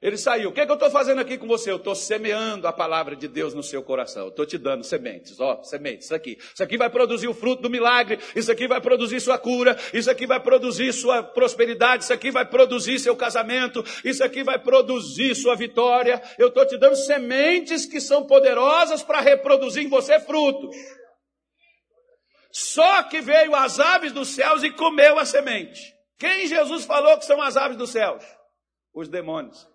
Ele saiu. O que, é que eu estou fazendo aqui com você? Eu estou semeando a palavra de Deus no seu coração. Estou te dando sementes, ó, sementes, isso aqui. Isso aqui vai produzir o fruto do milagre. Isso aqui vai produzir sua cura. Isso aqui vai produzir sua prosperidade. Isso aqui vai produzir seu casamento. Isso aqui vai produzir sua vitória. Eu estou te dando sementes que são poderosas para reproduzir em você frutos. Só que veio as aves dos céus e comeu a semente. Quem Jesus falou que são as aves dos céus? Os demônios.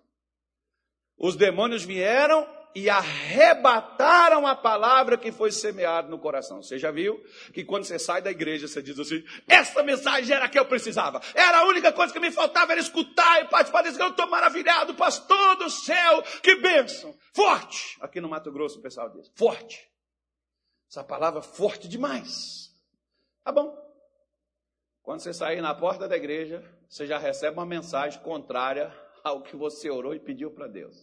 Os demônios vieram e arrebataram a palavra que foi semeada no coração. Você já viu que quando você sai da igreja, você diz assim: essa mensagem era a que eu precisava. Era a única coisa que me faltava era escutar e participar desse. Eu estou maravilhado, pastor do céu, que bênção. Forte. Aqui no Mato Grosso o pessoal diz: forte. Essa palavra forte demais. Tá bom. Quando você sair na porta da igreja, você já recebe uma mensagem contrária ao que você orou e pediu para Deus.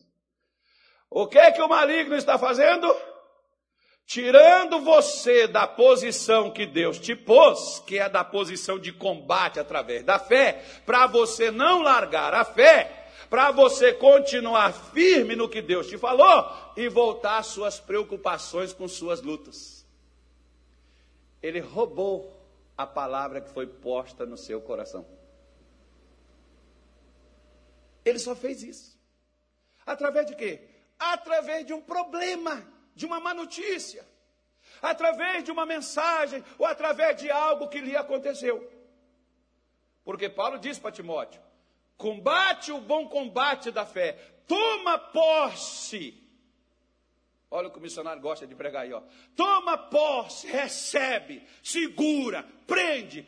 O que é que o maligno está fazendo? Tirando você da posição que Deus te pôs, que é da posição de combate através da fé, para você não largar a fé, para você continuar firme no que Deus te falou e voltar suas preocupações com suas lutas. Ele roubou a palavra que foi posta no seu coração. Ele só fez isso. Através de quê? Através de um problema, de uma má notícia, através de uma mensagem ou através de algo que lhe aconteceu. Porque Paulo diz para Timóteo: combate o bom combate da fé, toma posse Olha o que o missionário gosta de pregar aí, ó. Toma posse, recebe, segura, prende,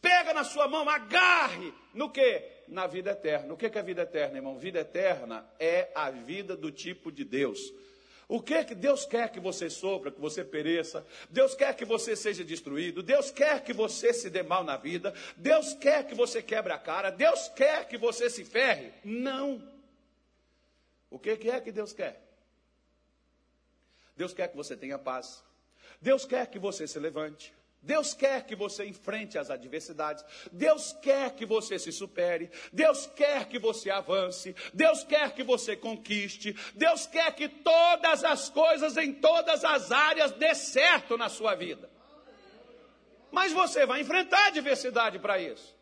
pega na sua mão, agarre. No que? Na vida eterna. O que é vida eterna, irmão? Vida eterna é a vida do tipo de Deus. O que que Deus quer que você sofra, que você pereça? Deus quer que você seja destruído. Deus quer que você se dê mal na vida. Deus quer que você quebre a cara. Deus quer que você se ferre? Não. O que que é que Deus quer? Deus quer que você tenha paz. Deus quer que você se levante. Deus quer que você enfrente as adversidades. Deus quer que você se supere. Deus quer que você avance. Deus quer que você conquiste. Deus quer que todas as coisas em todas as áreas dê certo na sua vida. Mas você vai enfrentar adversidade para isso.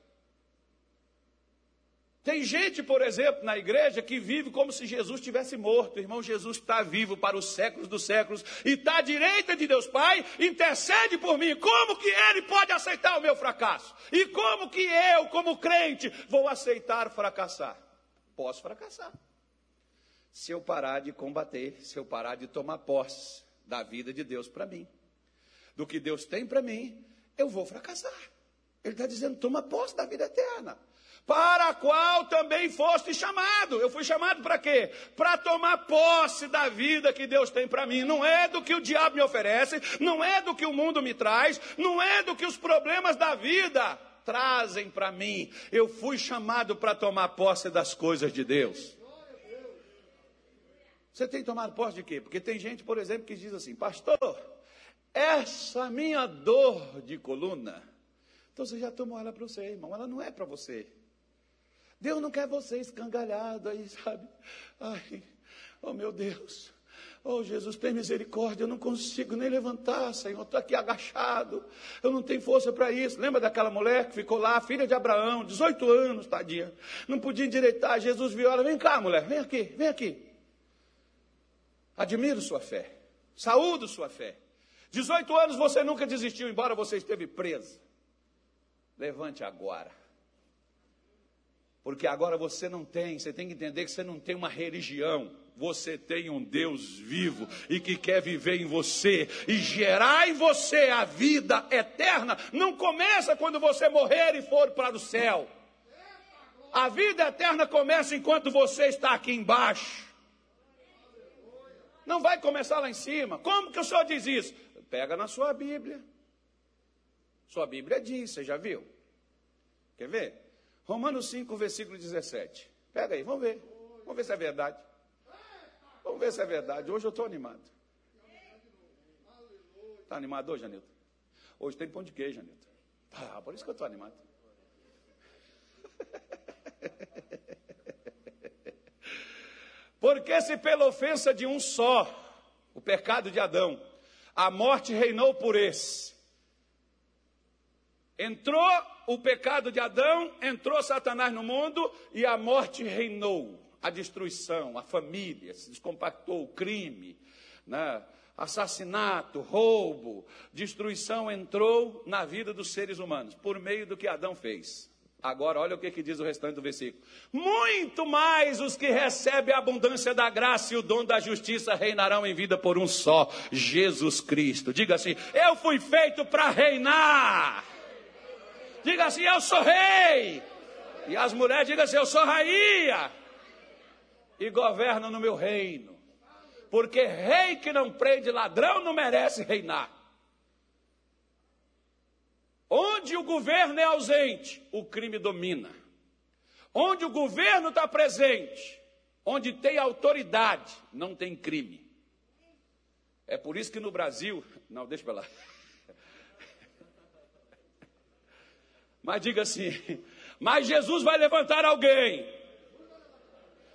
Tem gente, por exemplo, na igreja que vive como se Jesus tivesse morto. Irmão, Jesus está vivo para os séculos dos séculos e está à direita de Deus Pai, intercede por mim. Como que ele pode aceitar o meu fracasso? E como que eu, como crente, vou aceitar fracassar? Posso fracassar. Se eu parar de combater, se eu parar de tomar posse da vida de Deus para mim, do que Deus tem para mim, eu vou fracassar. Ele está dizendo: toma posse da vida eterna para a qual também foste chamado. Eu fui chamado para quê? Para tomar posse da vida que Deus tem para mim. Não é do que o diabo me oferece, não é do que o mundo me traz, não é do que os problemas da vida trazem para mim. Eu fui chamado para tomar posse das coisas de Deus. Você tem tomado posse de quê? Porque tem gente, por exemplo, que diz assim: Pastor, essa minha dor de coluna. Então você já tomou ela para você, irmão. Ela não é para você. Deus não quer você escangalhado aí, sabe? Ai, oh meu Deus. Oh Jesus, tem misericórdia, eu não consigo nem levantar, Senhor, estou aqui agachado, eu não tenho força para isso. Lembra daquela mulher que ficou lá, filha de Abraão, 18 anos, tadinha, não podia endireitar. Jesus viu ela, vem cá, mulher, vem aqui, vem aqui. Admiro sua fé, saúdo sua fé. 18 anos você nunca desistiu, embora você esteve presa. Levante agora. Porque agora você não tem, você tem que entender que você não tem uma religião, você tem um Deus vivo e que quer viver em você e gerar em você a vida eterna. Não começa quando você morrer e for para o céu. A vida eterna começa enquanto você está aqui embaixo. Não vai começar lá em cima. Como que o senhor diz isso? Pega na sua Bíblia. Sua Bíblia diz, você já viu? Quer ver? Romanos 5, versículo 17. Pega aí, vamos ver. Vamos ver se é verdade. Vamos ver se é verdade. Hoje eu estou animado. Está animado hoje, Anilton? Hoje tem pão de queijo, Anilton. Ah, por isso que eu estou animado. Porque se pela ofensa de um só, o pecado de Adão, a morte reinou por esse, Entrou o pecado de Adão, entrou Satanás no mundo e a morte reinou. A destruição, a família, se descompactou o crime, né? assassinato, roubo, destruição entrou na vida dos seres humanos por meio do que Adão fez. Agora, olha o que, que, diz o restante do versículo. Muito mais os que recebem a abundância da graça e o dom da justiça reinarão em vida por um só, Jesus Cristo. Diga assim: Eu fui feito para reinar. Diga assim: Eu sou rei. E as mulheres digam assim: Eu sou rainha. E governo no meu reino. Porque rei que não prende ladrão não merece reinar. Onde o governo é ausente, o crime domina. Onde o governo está presente, onde tem autoridade, não tem crime. É por isso que no Brasil. Não, deixa para lá. Mas diga assim: mas Jesus vai levantar alguém,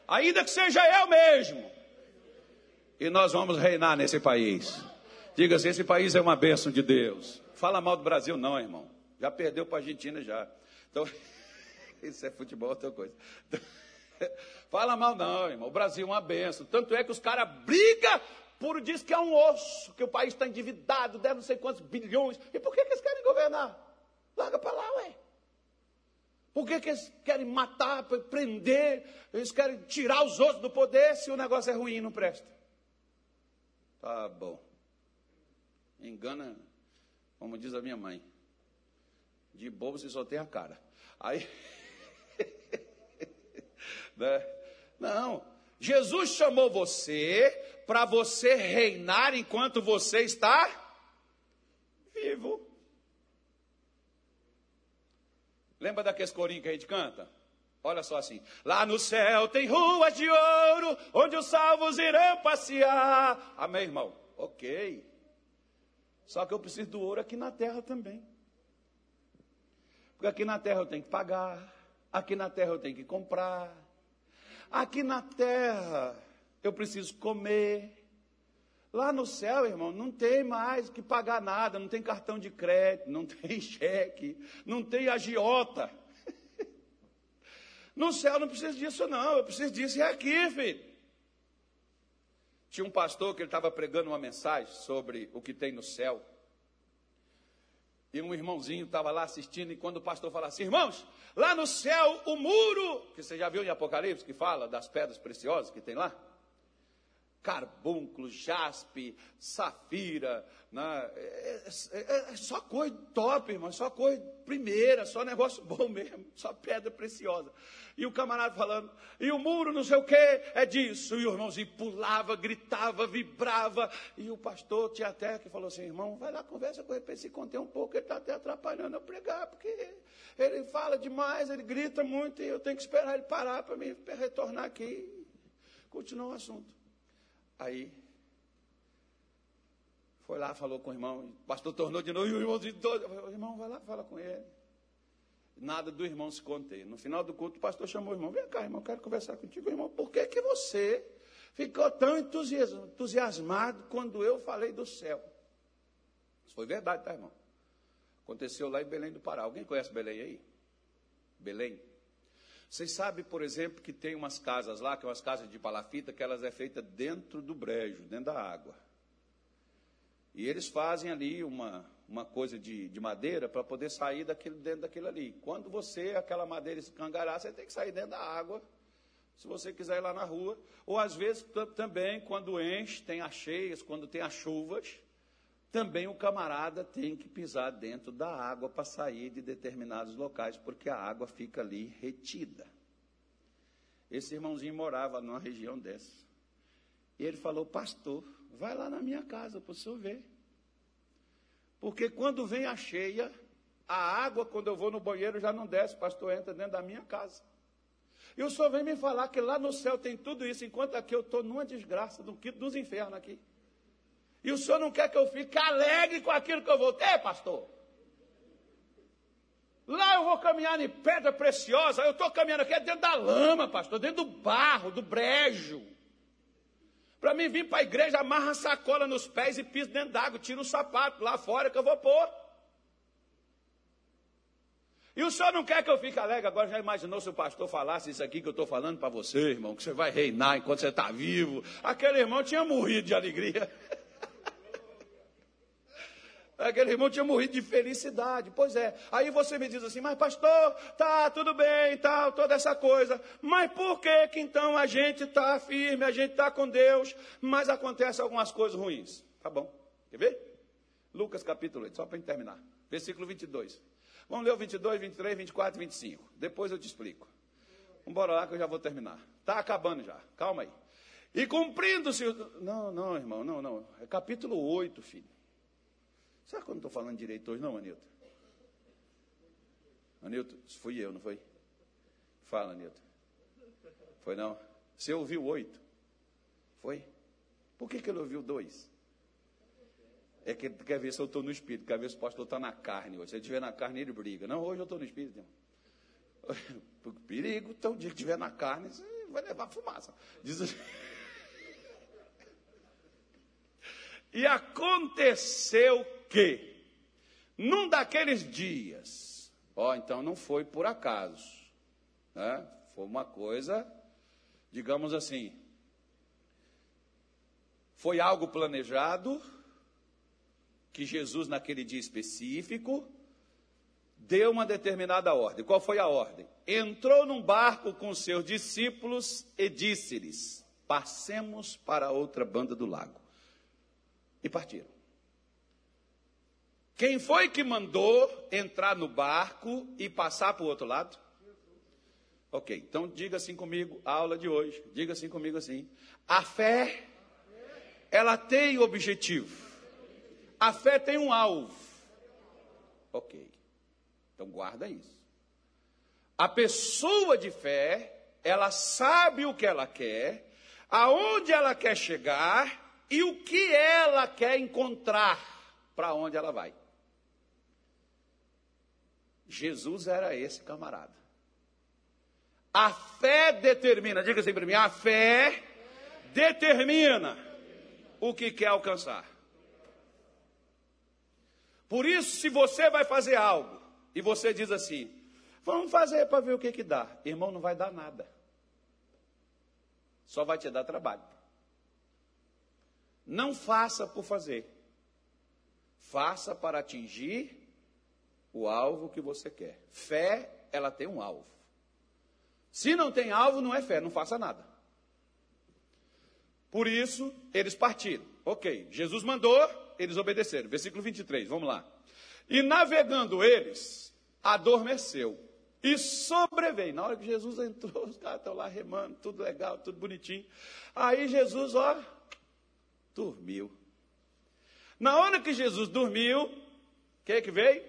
ainda que seja eu mesmo, e nós vamos reinar nesse país. Diga assim: esse país é uma bênção de Deus. Fala mal do Brasil, não, irmão. Já perdeu para a Argentina já. Então, isso é futebol, outra coisa. Fala mal, não, irmão. O Brasil é uma benção. Tanto é que os caras brigam por diz que é um osso, que o país está endividado, deve não sei quantos bilhões. E por que, que eles querem governar? Larga para lá, ué. Por que, que eles querem matar, prender, eles querem tirar os outros do poder se o negócio é ruim e não presta? Tá bom. Engana, como diz a minha mãe. De bobo você só tem a cara. Aí. né? Não. Jesus chamou você para você reinar enquanto você está vivo. Lembra daqueles corinhos que a gente canta? Olha só assim. Lá no céu tem ruas de ouro, onde os salvos irão passear. Amém, irmão? Ok. Só que eu preciso do ouro aqui na terra também. Porque aqui na terra eu tenho que pagar, aqui na terra eu tenho que comprar, aqui na terra eu preciso comer. Lá no céu, irmão, não tem mais que pagar nada, não tem cartão de crédito, não tem cheque, não tem agiota. No céu não precisa disso, não, eu preciso disso é aqui, filho. Tinha um pastor que ele estava pregando uma mensagem sobre o que tem no céu. E um irmãozinho estava lá assistindo, e quando o pastor fala assim, irmãos, lá no céu o muro, que você já viu em Apocalipse, que fala das pedras preciosas que tem lá? Carbúnculo, jaspe, safira, né? é, é, é, só coisa top, irmão, só coisa primeira, só negócio bom mesmo, só pedra preciosa. E o camarada falando, e o muro não sei o que é disso, e o irmãozinho pulava, gritava, vibrava, e o pastor tinha até que falou assim, irmão, vai lá, conversa com ele para ele se conter um pouco, ele está até atrapalhando eu pregar, porque ele fala demais, ele grita muito, e eu tenho que esperar ele parar para me retornar aqui. Continua o assunto. Aí, foi lá, falou com o irmão, o pastor tornou de novo, e o irmão disse, o irmão, vai lá, fala com ele. Nada do irmão se conter. No final do culto, o pastor chamou o irmão, vem cá, irmão, quero conversar contigo, irmão, por que, que você ficou tão entusiasmado quando eu falei do céu? Isso foi verdade, tá, irmão? Aconteceu lá em Belém do Pará. Alguém conhece Belém aí? Belém? Vocês sabem, por exemplo, que tem umas casas lá, que são umas casas de palafita, que elas é feita dentro do brejo, dentro da água. E eles fazem ali uma, uma coisa de, de madeira para poder sair daquele, dentro daquilo ali. Quando você, aquela madeira escangarar, você tem que sair dentro da água, se você quiser ir lá na rua. Ou às vezes também, quando enche, tem as cheias, quando tem as chuvas, também o camarada tem que pisar dentro da água para sair de determinados locais, porque a água fica ali retida. Esse irmãozinho morava numa região dessa. E ele falou: Pastor, vai lá na minha casa para o senhor ver. Porque quando vem a cheia, a água, quando eu vou no banheiro, já não desce, pastor, entra dentro da minha casa. E o senhor vem me falar que lá no céu tem tudo isso, enquanto aqui eu estou numa desgraça, do quinto dos infernos aqui. E o senhor não quer que eu fique alegre com aquilo que eu vou ter, pastor? Lá eu vou caminhar em pedra preciosa, eu estou caminhando aqui dentro da lama, pastor, dentro do barro, do brejo. Para mim vir para a igreja, amarra a sacola nos pés e piso dentro d'água, tira o sapato lá fora que eu vou pôr. E o senhor não quer que eu fique alegre? Agora já imaginou se o pastor falasse isso aqui que eu estou falando para você, irmão, que você vai reinar enquanto você está vivo? Aquele irmão tinha morrido de alegria. Aquele irmão tinha morrido de felicidade. Pois é. Aí você me diz assim, mas pastor, tá tudo bem, tal, toda essa coisa. Mas por que que então a gente está firme, a gente está com Deus, mas acontecem algumas coisas ruins? Tá bom. Quer ver? Lucas capítulo 8, só para terminar. Versículo 22. Vamos ler o 22, 23, 24 e 25. Depois eu te explico. Vamos lá que eu já vou terminar. Está acabando já. Calma aí. E cumprindo-se. Não, não, irmão, não, não. É capítulo 8, filho. Eu não estou falando direito hoje, não, Anilton? Anilton, fui eu, não foi? Fala, Anilton. Foi não? Você ouviu oito? Foi? Por que, que ele ouviu dois? É que quer ver se eu estou no espírito, quer ver se o pastor está na carne hoje. Se ele estiver na carne, ele briga. Não, hoje eu estou no espírito, irmão. Perigo, então, o dia que estiver na carne, você vai levar fumaça. Diz assim. E aconteceu que, num daqueles dias, ó, então não foi por acaso, né? foi uma coisa, digamos assim, foi algo planejado, que Jesus, naquele dia específico, deu uma determinada ordem. Qual foi a ordem? Entrou num barco com seus discípulos e disse-lhes: Passemos para outra banda do lago. E partiram. Quem foi que mandou entrar no barco e passar para o outro lado? Ok, então diga assim comigo, a aula de hoje, diga assim comigo assim. A fé, ela tem objetivo. A fé tem um alvo. Ok, então guarda isso. A pessoa de fé, ela sabe o que ela quer, aonde ela quer chegar e o que ela quer encontrar para onde ela vai. Jesus era esse camarada. A fé determina, diga assim para mim, a fé determina o que quer alcançar. Por isso, se você vai fazer algo e você diz assim, vamos fazer para ver o que que dá, irmão, não vai dar nada. Só vai te dar trabalho. Não faça por fazer. Faça para atingir o alvo que você quer. Fé, ela tem um alvo. Se não tem alvo, não é fé, não faça nada. Por isso, eles partiram. Ok, Jesus mandou, eles obedeceram. Versículo 23, vamos lá. E navegando eles, adormeceu. E sobreveio. Na hora que Jesus entrou, os caras estão lá remando, tudo legal, tudo bonitinho. Aí Jesus, ó, dormiu. Na hora que Jesus dormiu, o que que veio?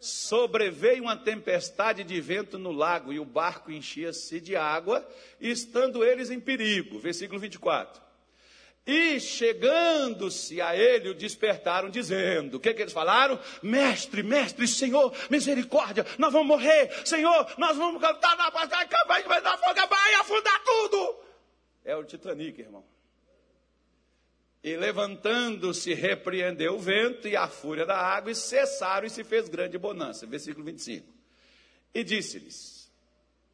Sobreveio uma tempestade de vento no lago e o barco enchia-se de água, estando eles em perigo. Versículo 24. E chegando-se a ele, o despertaram, dizendo: O que, que eles falaram? Mestre, mestre, Senhor, misericórdia, nós vamos morrer, Senhor, nós vamos cantar na vai dar fogo, vai afundar tudo. É o Titanic, irmão. E levantando-se, repreendeu o vento e a fúria da água, e cessaram e se fez grande bonança. Versículo 25. E disse-lhes: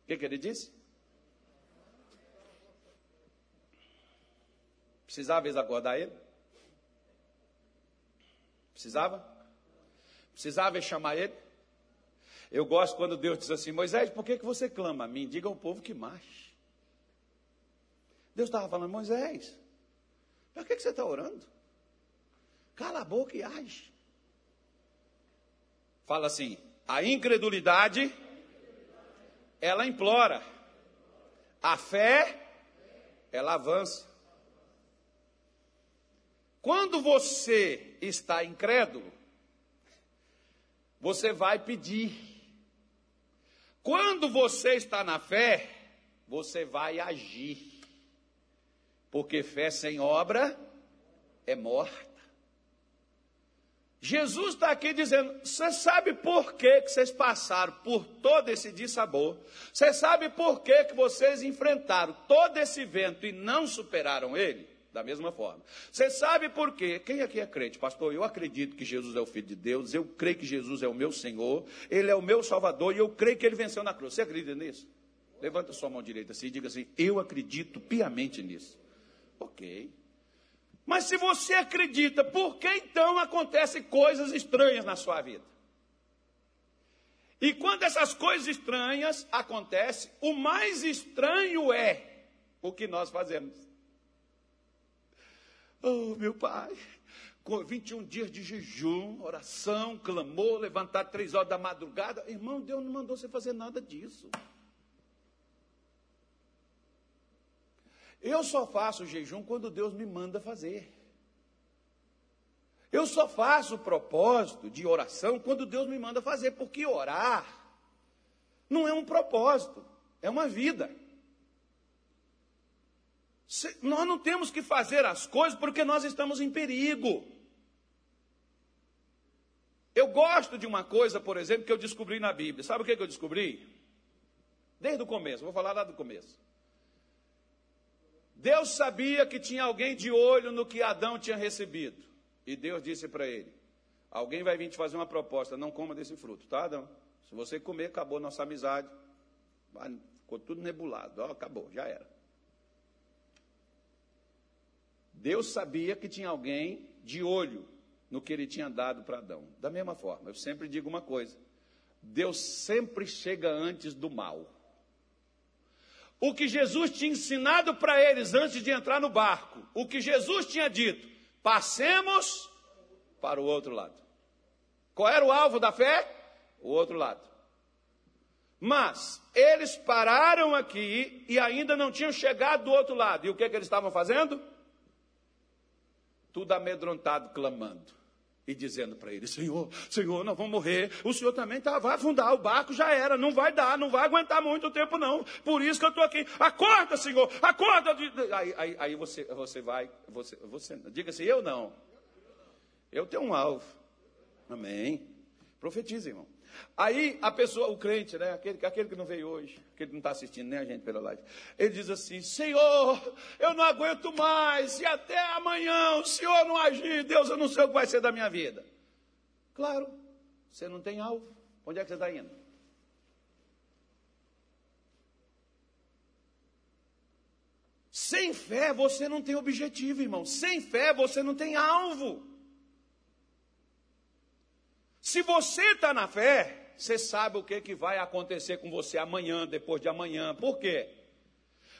O que, que ele disse? Precisava eles acordar ele? Precisava? Precisava chamar ele? Eu gosto quando Deus diz assim: Moisés, por que, que você clama a mim? Diga ao povo que marche. Deus estava falando, Moisés, para que, que você está orando? Cala a boca e age. Fala assim: a incredulidade, ela implora, a fé, ela avança. Quando você está incrédulo, você vai pedir. Quando você está na fé, você vai agir. Porque fé sem obra é morta. Jesus está aqui dizendo: você sabe por que, que vocês passaram por todo esse dissabor? Você sabe por que, que vocês enfrentaram todo esse vento e não superaram ele? Da mesma forma. Você sabe por quê? Quem aqui é crente? Pastor, eu acredito que Jesus é o Filho de Deus, eu creio que Jesus é o meu Senhor, Ele é o meu Salvador e eu creio que Ele venceu na cruz. Você acredita nisso? Levanta sua mão direita assim e diga assim: Eu acredito piamente nisso. Ok. Mas se você acredita, por que então acontecem coisas estranhas na sua vida? E quando essas coisas estranhas acontecem, o mais estranho é o que nós fazemos. Oh, meu pai, com 21 dias de jejum, oração, clamor, levantar três horas da madrugada. Irmão, Deus não mandou você fazer nada disso. Eu só faço jejum quando Deus me manda fazer. Eu só faço propósito de oração quando Deus me manda fazer, porque orar não é um propósito, é uma vida. Nós não temos que fazer as coisas porque nós estamos em perigo. Eu gosto de uma coisa, por exemplo, que eu descobri na Bíblia. Sabe o que eu descobri? Desde o começo, vou falar lá do começo. Deus sabia que tinha alguém de olho no que Adão tinha recebido. E Deus disse para ele: Alguém vai vir te fazer uma proposta, não coma desse fruto, tá, Adão? Se você comer, acabou nossa amizade. Ficou tudo nebulado, ó, acabou, já era. Deus sabia que tinha alguém de olho no que ele tinha dado para Adão. Da mesma forma, eu sempre digo uma coisa: Deus sempre chega antes do mal o que Jesus tinha ensinado para eles antes de entrar no barco, o que Jesus tinha dito, Passemos para o outro lado. Qual era o alvo da fé? O outro lado. Mas eles pararam aqui e ainda não tinham chegado do outro lado. E o que, que eles estavam fazendo? Tudo amedrontado, clamando e dizendo para ele: Senhor, Senhor, nós vamos morrer. O Senhor também tá, vai afundar, o barco já era, não vai dar, não vai aguentar muito tempo, não. Por isso que eu estou aqui. Acorda, Senhor, acorda. Aí, aí, aí você, você vai, você, você, diga assim: eu não. Eu tenho um alvo. Amém. Profetiza, irmão. Aí a pessoa, o crente, né, aquele, aquele que não veio hoje, que não está assistindo nem a gente pela live, ele diz assim: Senhor, eu não aguento mais, e até amanhã o Senhor não agir, Deus, eu não sei o que vai ser da minha vida. Claro, você não tem alvo. Onde é que você está indo? Sem fé você não tem objetivo, irmão. Sem fé você não tem alvo. Se você está na fé, você sabe o que, que vai acontecer com você amanhã, depois de amanhã. Por quê?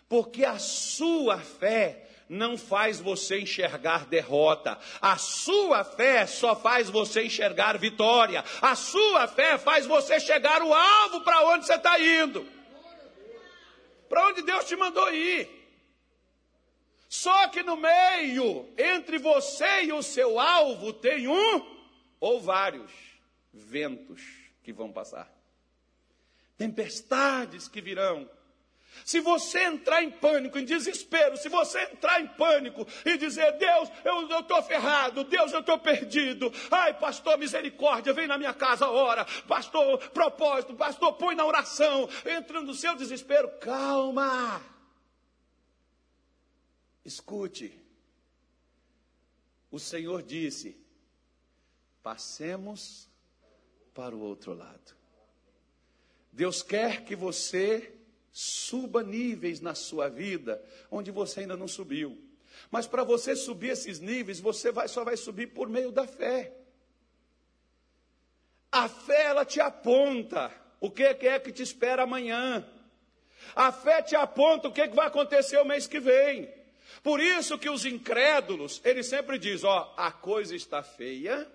Porque a sua fé não faz você enxergar derrota. A sua fé só faz você enxergar vitória. A sua fé faz você chegar o alvo para onde você está indo. Para onde Deus te mandou ir. Só que no meio, entre você e o seu alvo, tem um ou vários ventos que vão passar, tempestades que virão. Se você entrar em pânico, em desespero, se você entrar em pânico e dizer, Deus, eu estou ferrado, Deus, eu estou perdido, ai, pastor, misericórdia, vem na minha casa, ora, pastor, propósito, pastor, põe na oração, entra no seu desespero, calma, escute, o Senhor disse, passemos para o outro lado. Deus quer que você suba níveis na sua vida onde você ainda não subiu. Mas para você subir esses níveis, você vai, só vai subir por meio da fé. A fé ela te aponta o que é que te espera amanhã. A fé te aponta o que, é que vai acontecer o mês que vem. Por isso que os incrédulos, eles sempre dizem, ó, a coisa está feia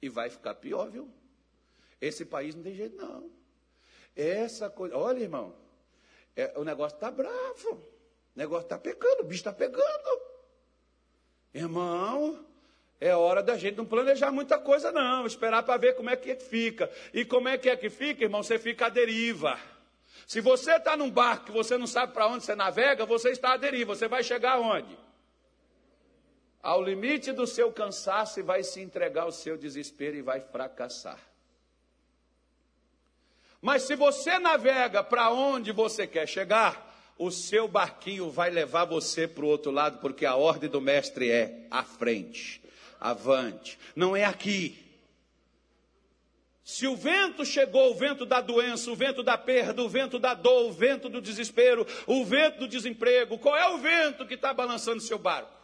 e vai ficar pior, viu? Esse país não tem jeito, não. Essa coisa, olha, irmão, é, o negócio está bravo, o negócio está pegando, o bicho está pegando. Irmão, é hora da gente não planejar muita coisa, não. Esperar para ver como é que fica. E como é que é que fica, irmão? Você fica à deriva. Se você está num barco que você não sabe para onde você navega, você está à deriva. Você vai chegar aonde? Ao limite do seu cansaço e vai se entregar ao seu desespero e vai fracassar. Mas se você navega para onde você quer chegar, o seu barquinho vai levar você para o outro lado, porque a ordem do mestre é à frente, avante, não é aqui. Se o vento chegou, o vento da doença, o vento da perda, o vento da dor, o vento do desespero, o vento do desemprego, qual é o vento que está balançando seu barco?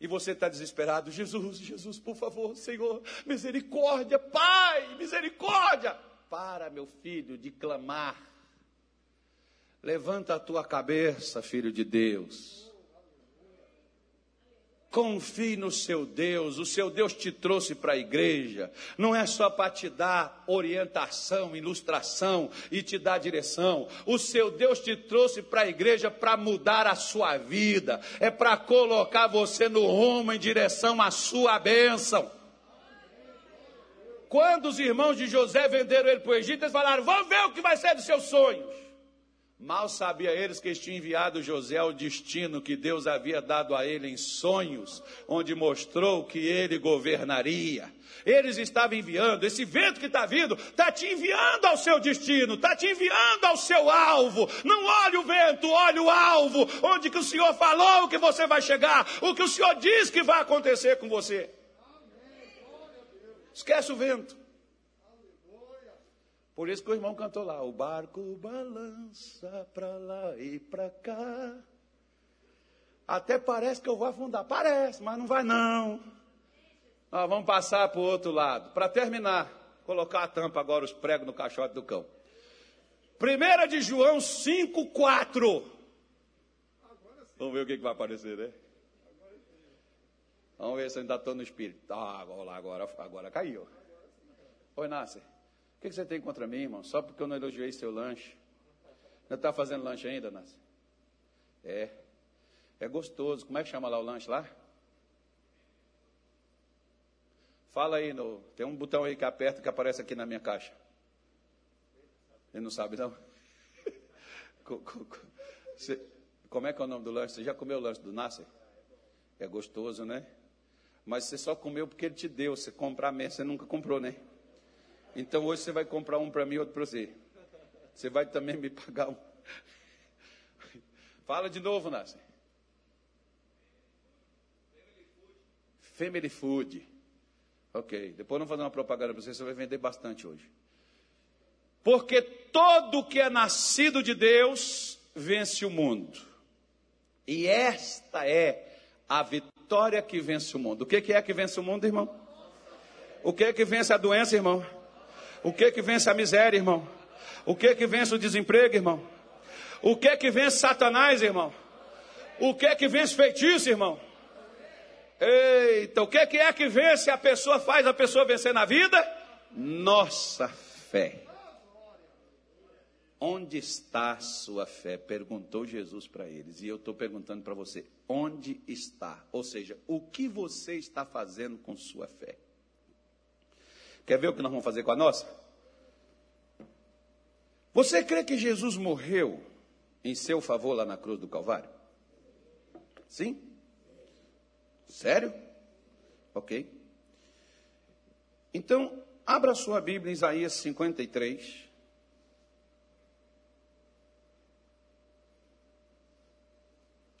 E você está desesperado, Jesus, Jesus, por favor, Senhor, misericórdia, Pai, misericórdia para, meu filho, de clamar. Levanta a tua cabeça, filho de Deus. Confie no seu Deus, o seu Deus te trouxe para a igreja, não é só para te dar orientação, ilustração e te dar direção. O seu Deus te trouxe para a igreja para mudar a sua vida, é para colocar você no rumo em direção à sua bênção. Quando os irmãos de José venderam ele para o Egito, eles falaram: Vamos ver o que vai ser dos seus sonhos. Mal sabia eles que tinha enviado José ao destino que Deus havia dado a ele em sonhos, onde mostrou que ele governaria. Eles estavam enviando, esse vento que está vindo, está te enviando ao seu destino, está te enviando ao seu alvo. Não olhe o vento, olhe o alvo, onde que o Senhor falou que você vai chegar, o que o Senhor diz que vai acontecer com você. Esquece o vento. Por isso que o irmão cantou lá: o barco balança para lá e para cá. Até parece que eu vou afundar. Parece, mas não vai não. Nós vamos passar para o outro lado. Para terminar, colocar a tampa agora, os pregos no caixote do cão. Primeira de João 5, 4. Vamos ver o que, que vai aparecer, né? Vamos ver se eu ainda estou no espírito. Ah, agora, agora, agora caiu. Oi, Nasser. O que você tem contra mim, irmão? Só porque eu não elogiei seu lanche. Não está fazendo lanche ainda, Nasser? É. É gostoso. Como é que chama lá o lanche lá? Fala aí, no, tem um botão aí que aperta que aparece aqui na minha caixa. Ele não sabe, não? Como é que é o nome do lanche? Você já comeu o lanche do Nasser? É gostoso, né? Mas você só comeu porque ele te deu. Você comprar mesmo, você nunca comprou, né? Então hoje você vai comprar um para mim e outro para você. Você vai também me pagar um. Fala de novo, Nasser. Family Food. Ok. Depois não vou fazer uma propaganda para você, você vai vender bastante hoje. Porque todo que é nascido de Deus vence o mundo. E esta é a vitória que vence o mundo. O que é que vence o mundo, irmão? O que é que vence a doença, irmão? O que é que vence a miséria, irmão? O que é que vence o desemprego, irmão? O que é que vence Satanás, irmão? O que é que vence feitiço, irmão? Eita, o que é que vence a pessoa, faz a pessoa vencer na vida? Nossa fé. Onde está sua fé? Perguntou Jesus para eles. E eu estou perguntando para você: onde está? Ou seja, o que você está fazendo com sua fé? Quer ver o que nós vamos fazer com a nossa? Você crê que Jesus morreu em seu favor lá na cruz do Calvário? Sim? Sério? Ok. Então, abra sua Bíblia em Isaías 53.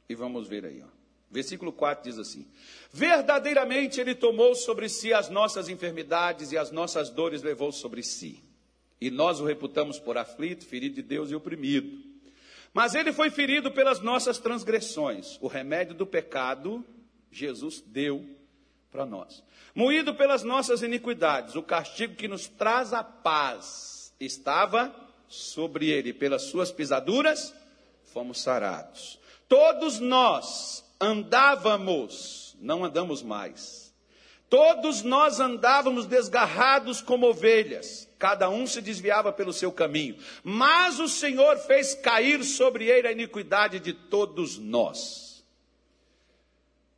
E vamos ver aí, ó. Versículo 4 diz assim: Verdadeiramente Ele tomou sobre si as nossas enfermidades e as nossas dores levou sobre si. E nós o reputamos por aflito, ferido de Deus e oprimido. Mas Ele foi ferido pelas nossas transgressões. O remédio do pecado, Jesus deu para nós. Moído pelas nossas iniquidades, o castigo que nos traz a paz estava sobre Ele. Pelas suas pisaduras, fomos sarados. Todos nós andávamos, não andamos mais. Todos nós andávamos desgarrados como ovelhas, cada um se desviava pelo seu caminho, mas o Senhor fez cair sobre ele a iniquidade de todos nós.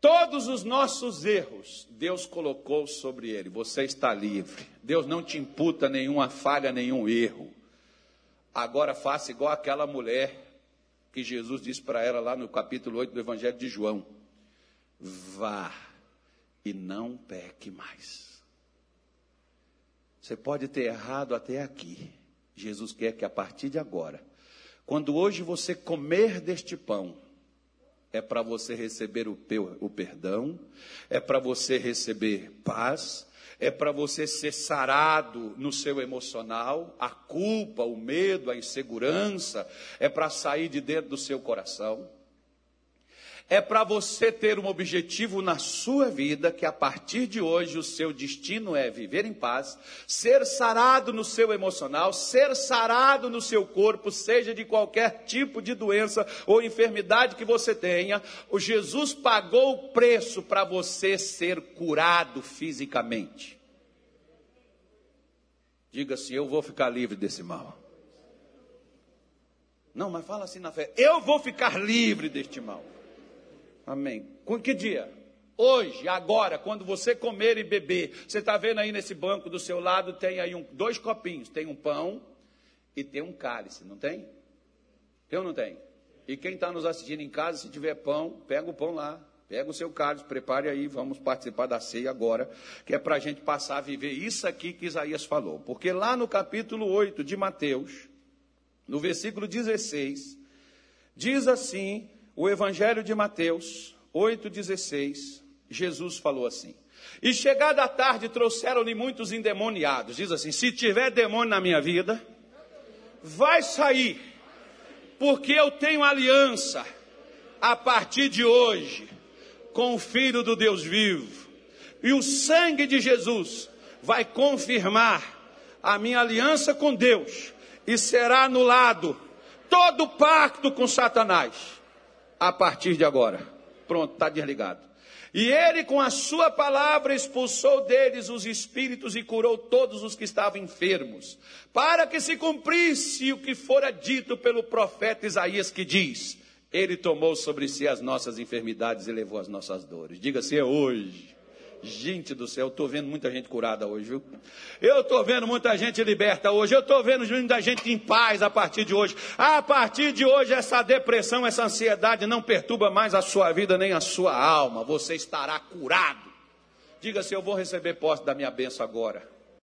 Todos os nossos erros, Deus colocou sobre ele. Você está livre. Deus não te imputa nenhuma falha, nenhum erro. Agora faça igual aquela mulher que Jesus disse para ela lá no capítulo 8 do Evangelho de João: Vá e não peque mais. Você pode ter errado até aqui. Jesus quer que a partir de agora, quando hoje você comer deste pão, é para você receber o, o perdão, é para você receber paz, é para você ser sarado no seu emocional, a culpa, o medo, a insegurança, é para sair de dentro do seu coração. É para você ter um objetivo na sua vida, que a partir de hoje o seu destino é viver em paz, ser sarado no seu emocional, ser sarado no seu corpo, seja de qualquer tipo de doença ou enfermidade que você tenha. O Jesus pagou o preço para você ser curado fisicamente. Diga assim: Eu vou ficar livre desse mal. Não, mas fala assim na fé: Eu vou ficar livre deste mal. Amém. Com que dia? Hoje, agora, quando você comer e beber, você está vendo aí nesse banco do seu lado, tem aí um, dois copinhos, tem um pão e tem um cálice, não tem? Tem ou não tem? E quem está nos assistindo em casa, se tiver pão, pega o pão lá, pega o seu cálice, prepare aí, vamos participar da ceia agora, que é para a gente passar a viver isso aqui que Isaías falou. Porque lá no capítulo 8 de Mateus, no versículo 16, diz assim o Evangelho de Mateus 8,16, Jesus falou assim: E chegada a tarde trouxeram-lhe muitos endemoniados. Diz assim: Se tiver demônio na minha vida, vai sair, porque eu tenho aliança a partir de hoje com o Filho do Deus vivo. E o sangue de Jesus vai confirmar a minha aliança com Deus e será anulado todo pacto com Satanás a partir de agora. Pronto, está desligado. E ele, com a sua palavra, expulsou deles os espíritos e curou todos os que estavam enfermos, para que se cumprisse o que fora dito pelo profeta Isaías, que diz: Ele tomou sobre si as nossas enfermidades e levou as nossas dores. Diga-se é hoje. Gente do céu, eu estou vendo muita gente curada hoje, viu? Eu estou vendo muita gente liberta hoje. Eu estou vendo muita gente em paz a partir de hoje. A partir de hoje, essa depressão, essa ansiedade não perturba mais a sua vida nem a sua alma. Você estará curado. Diga se eu vou receber posse da minha bênção agora.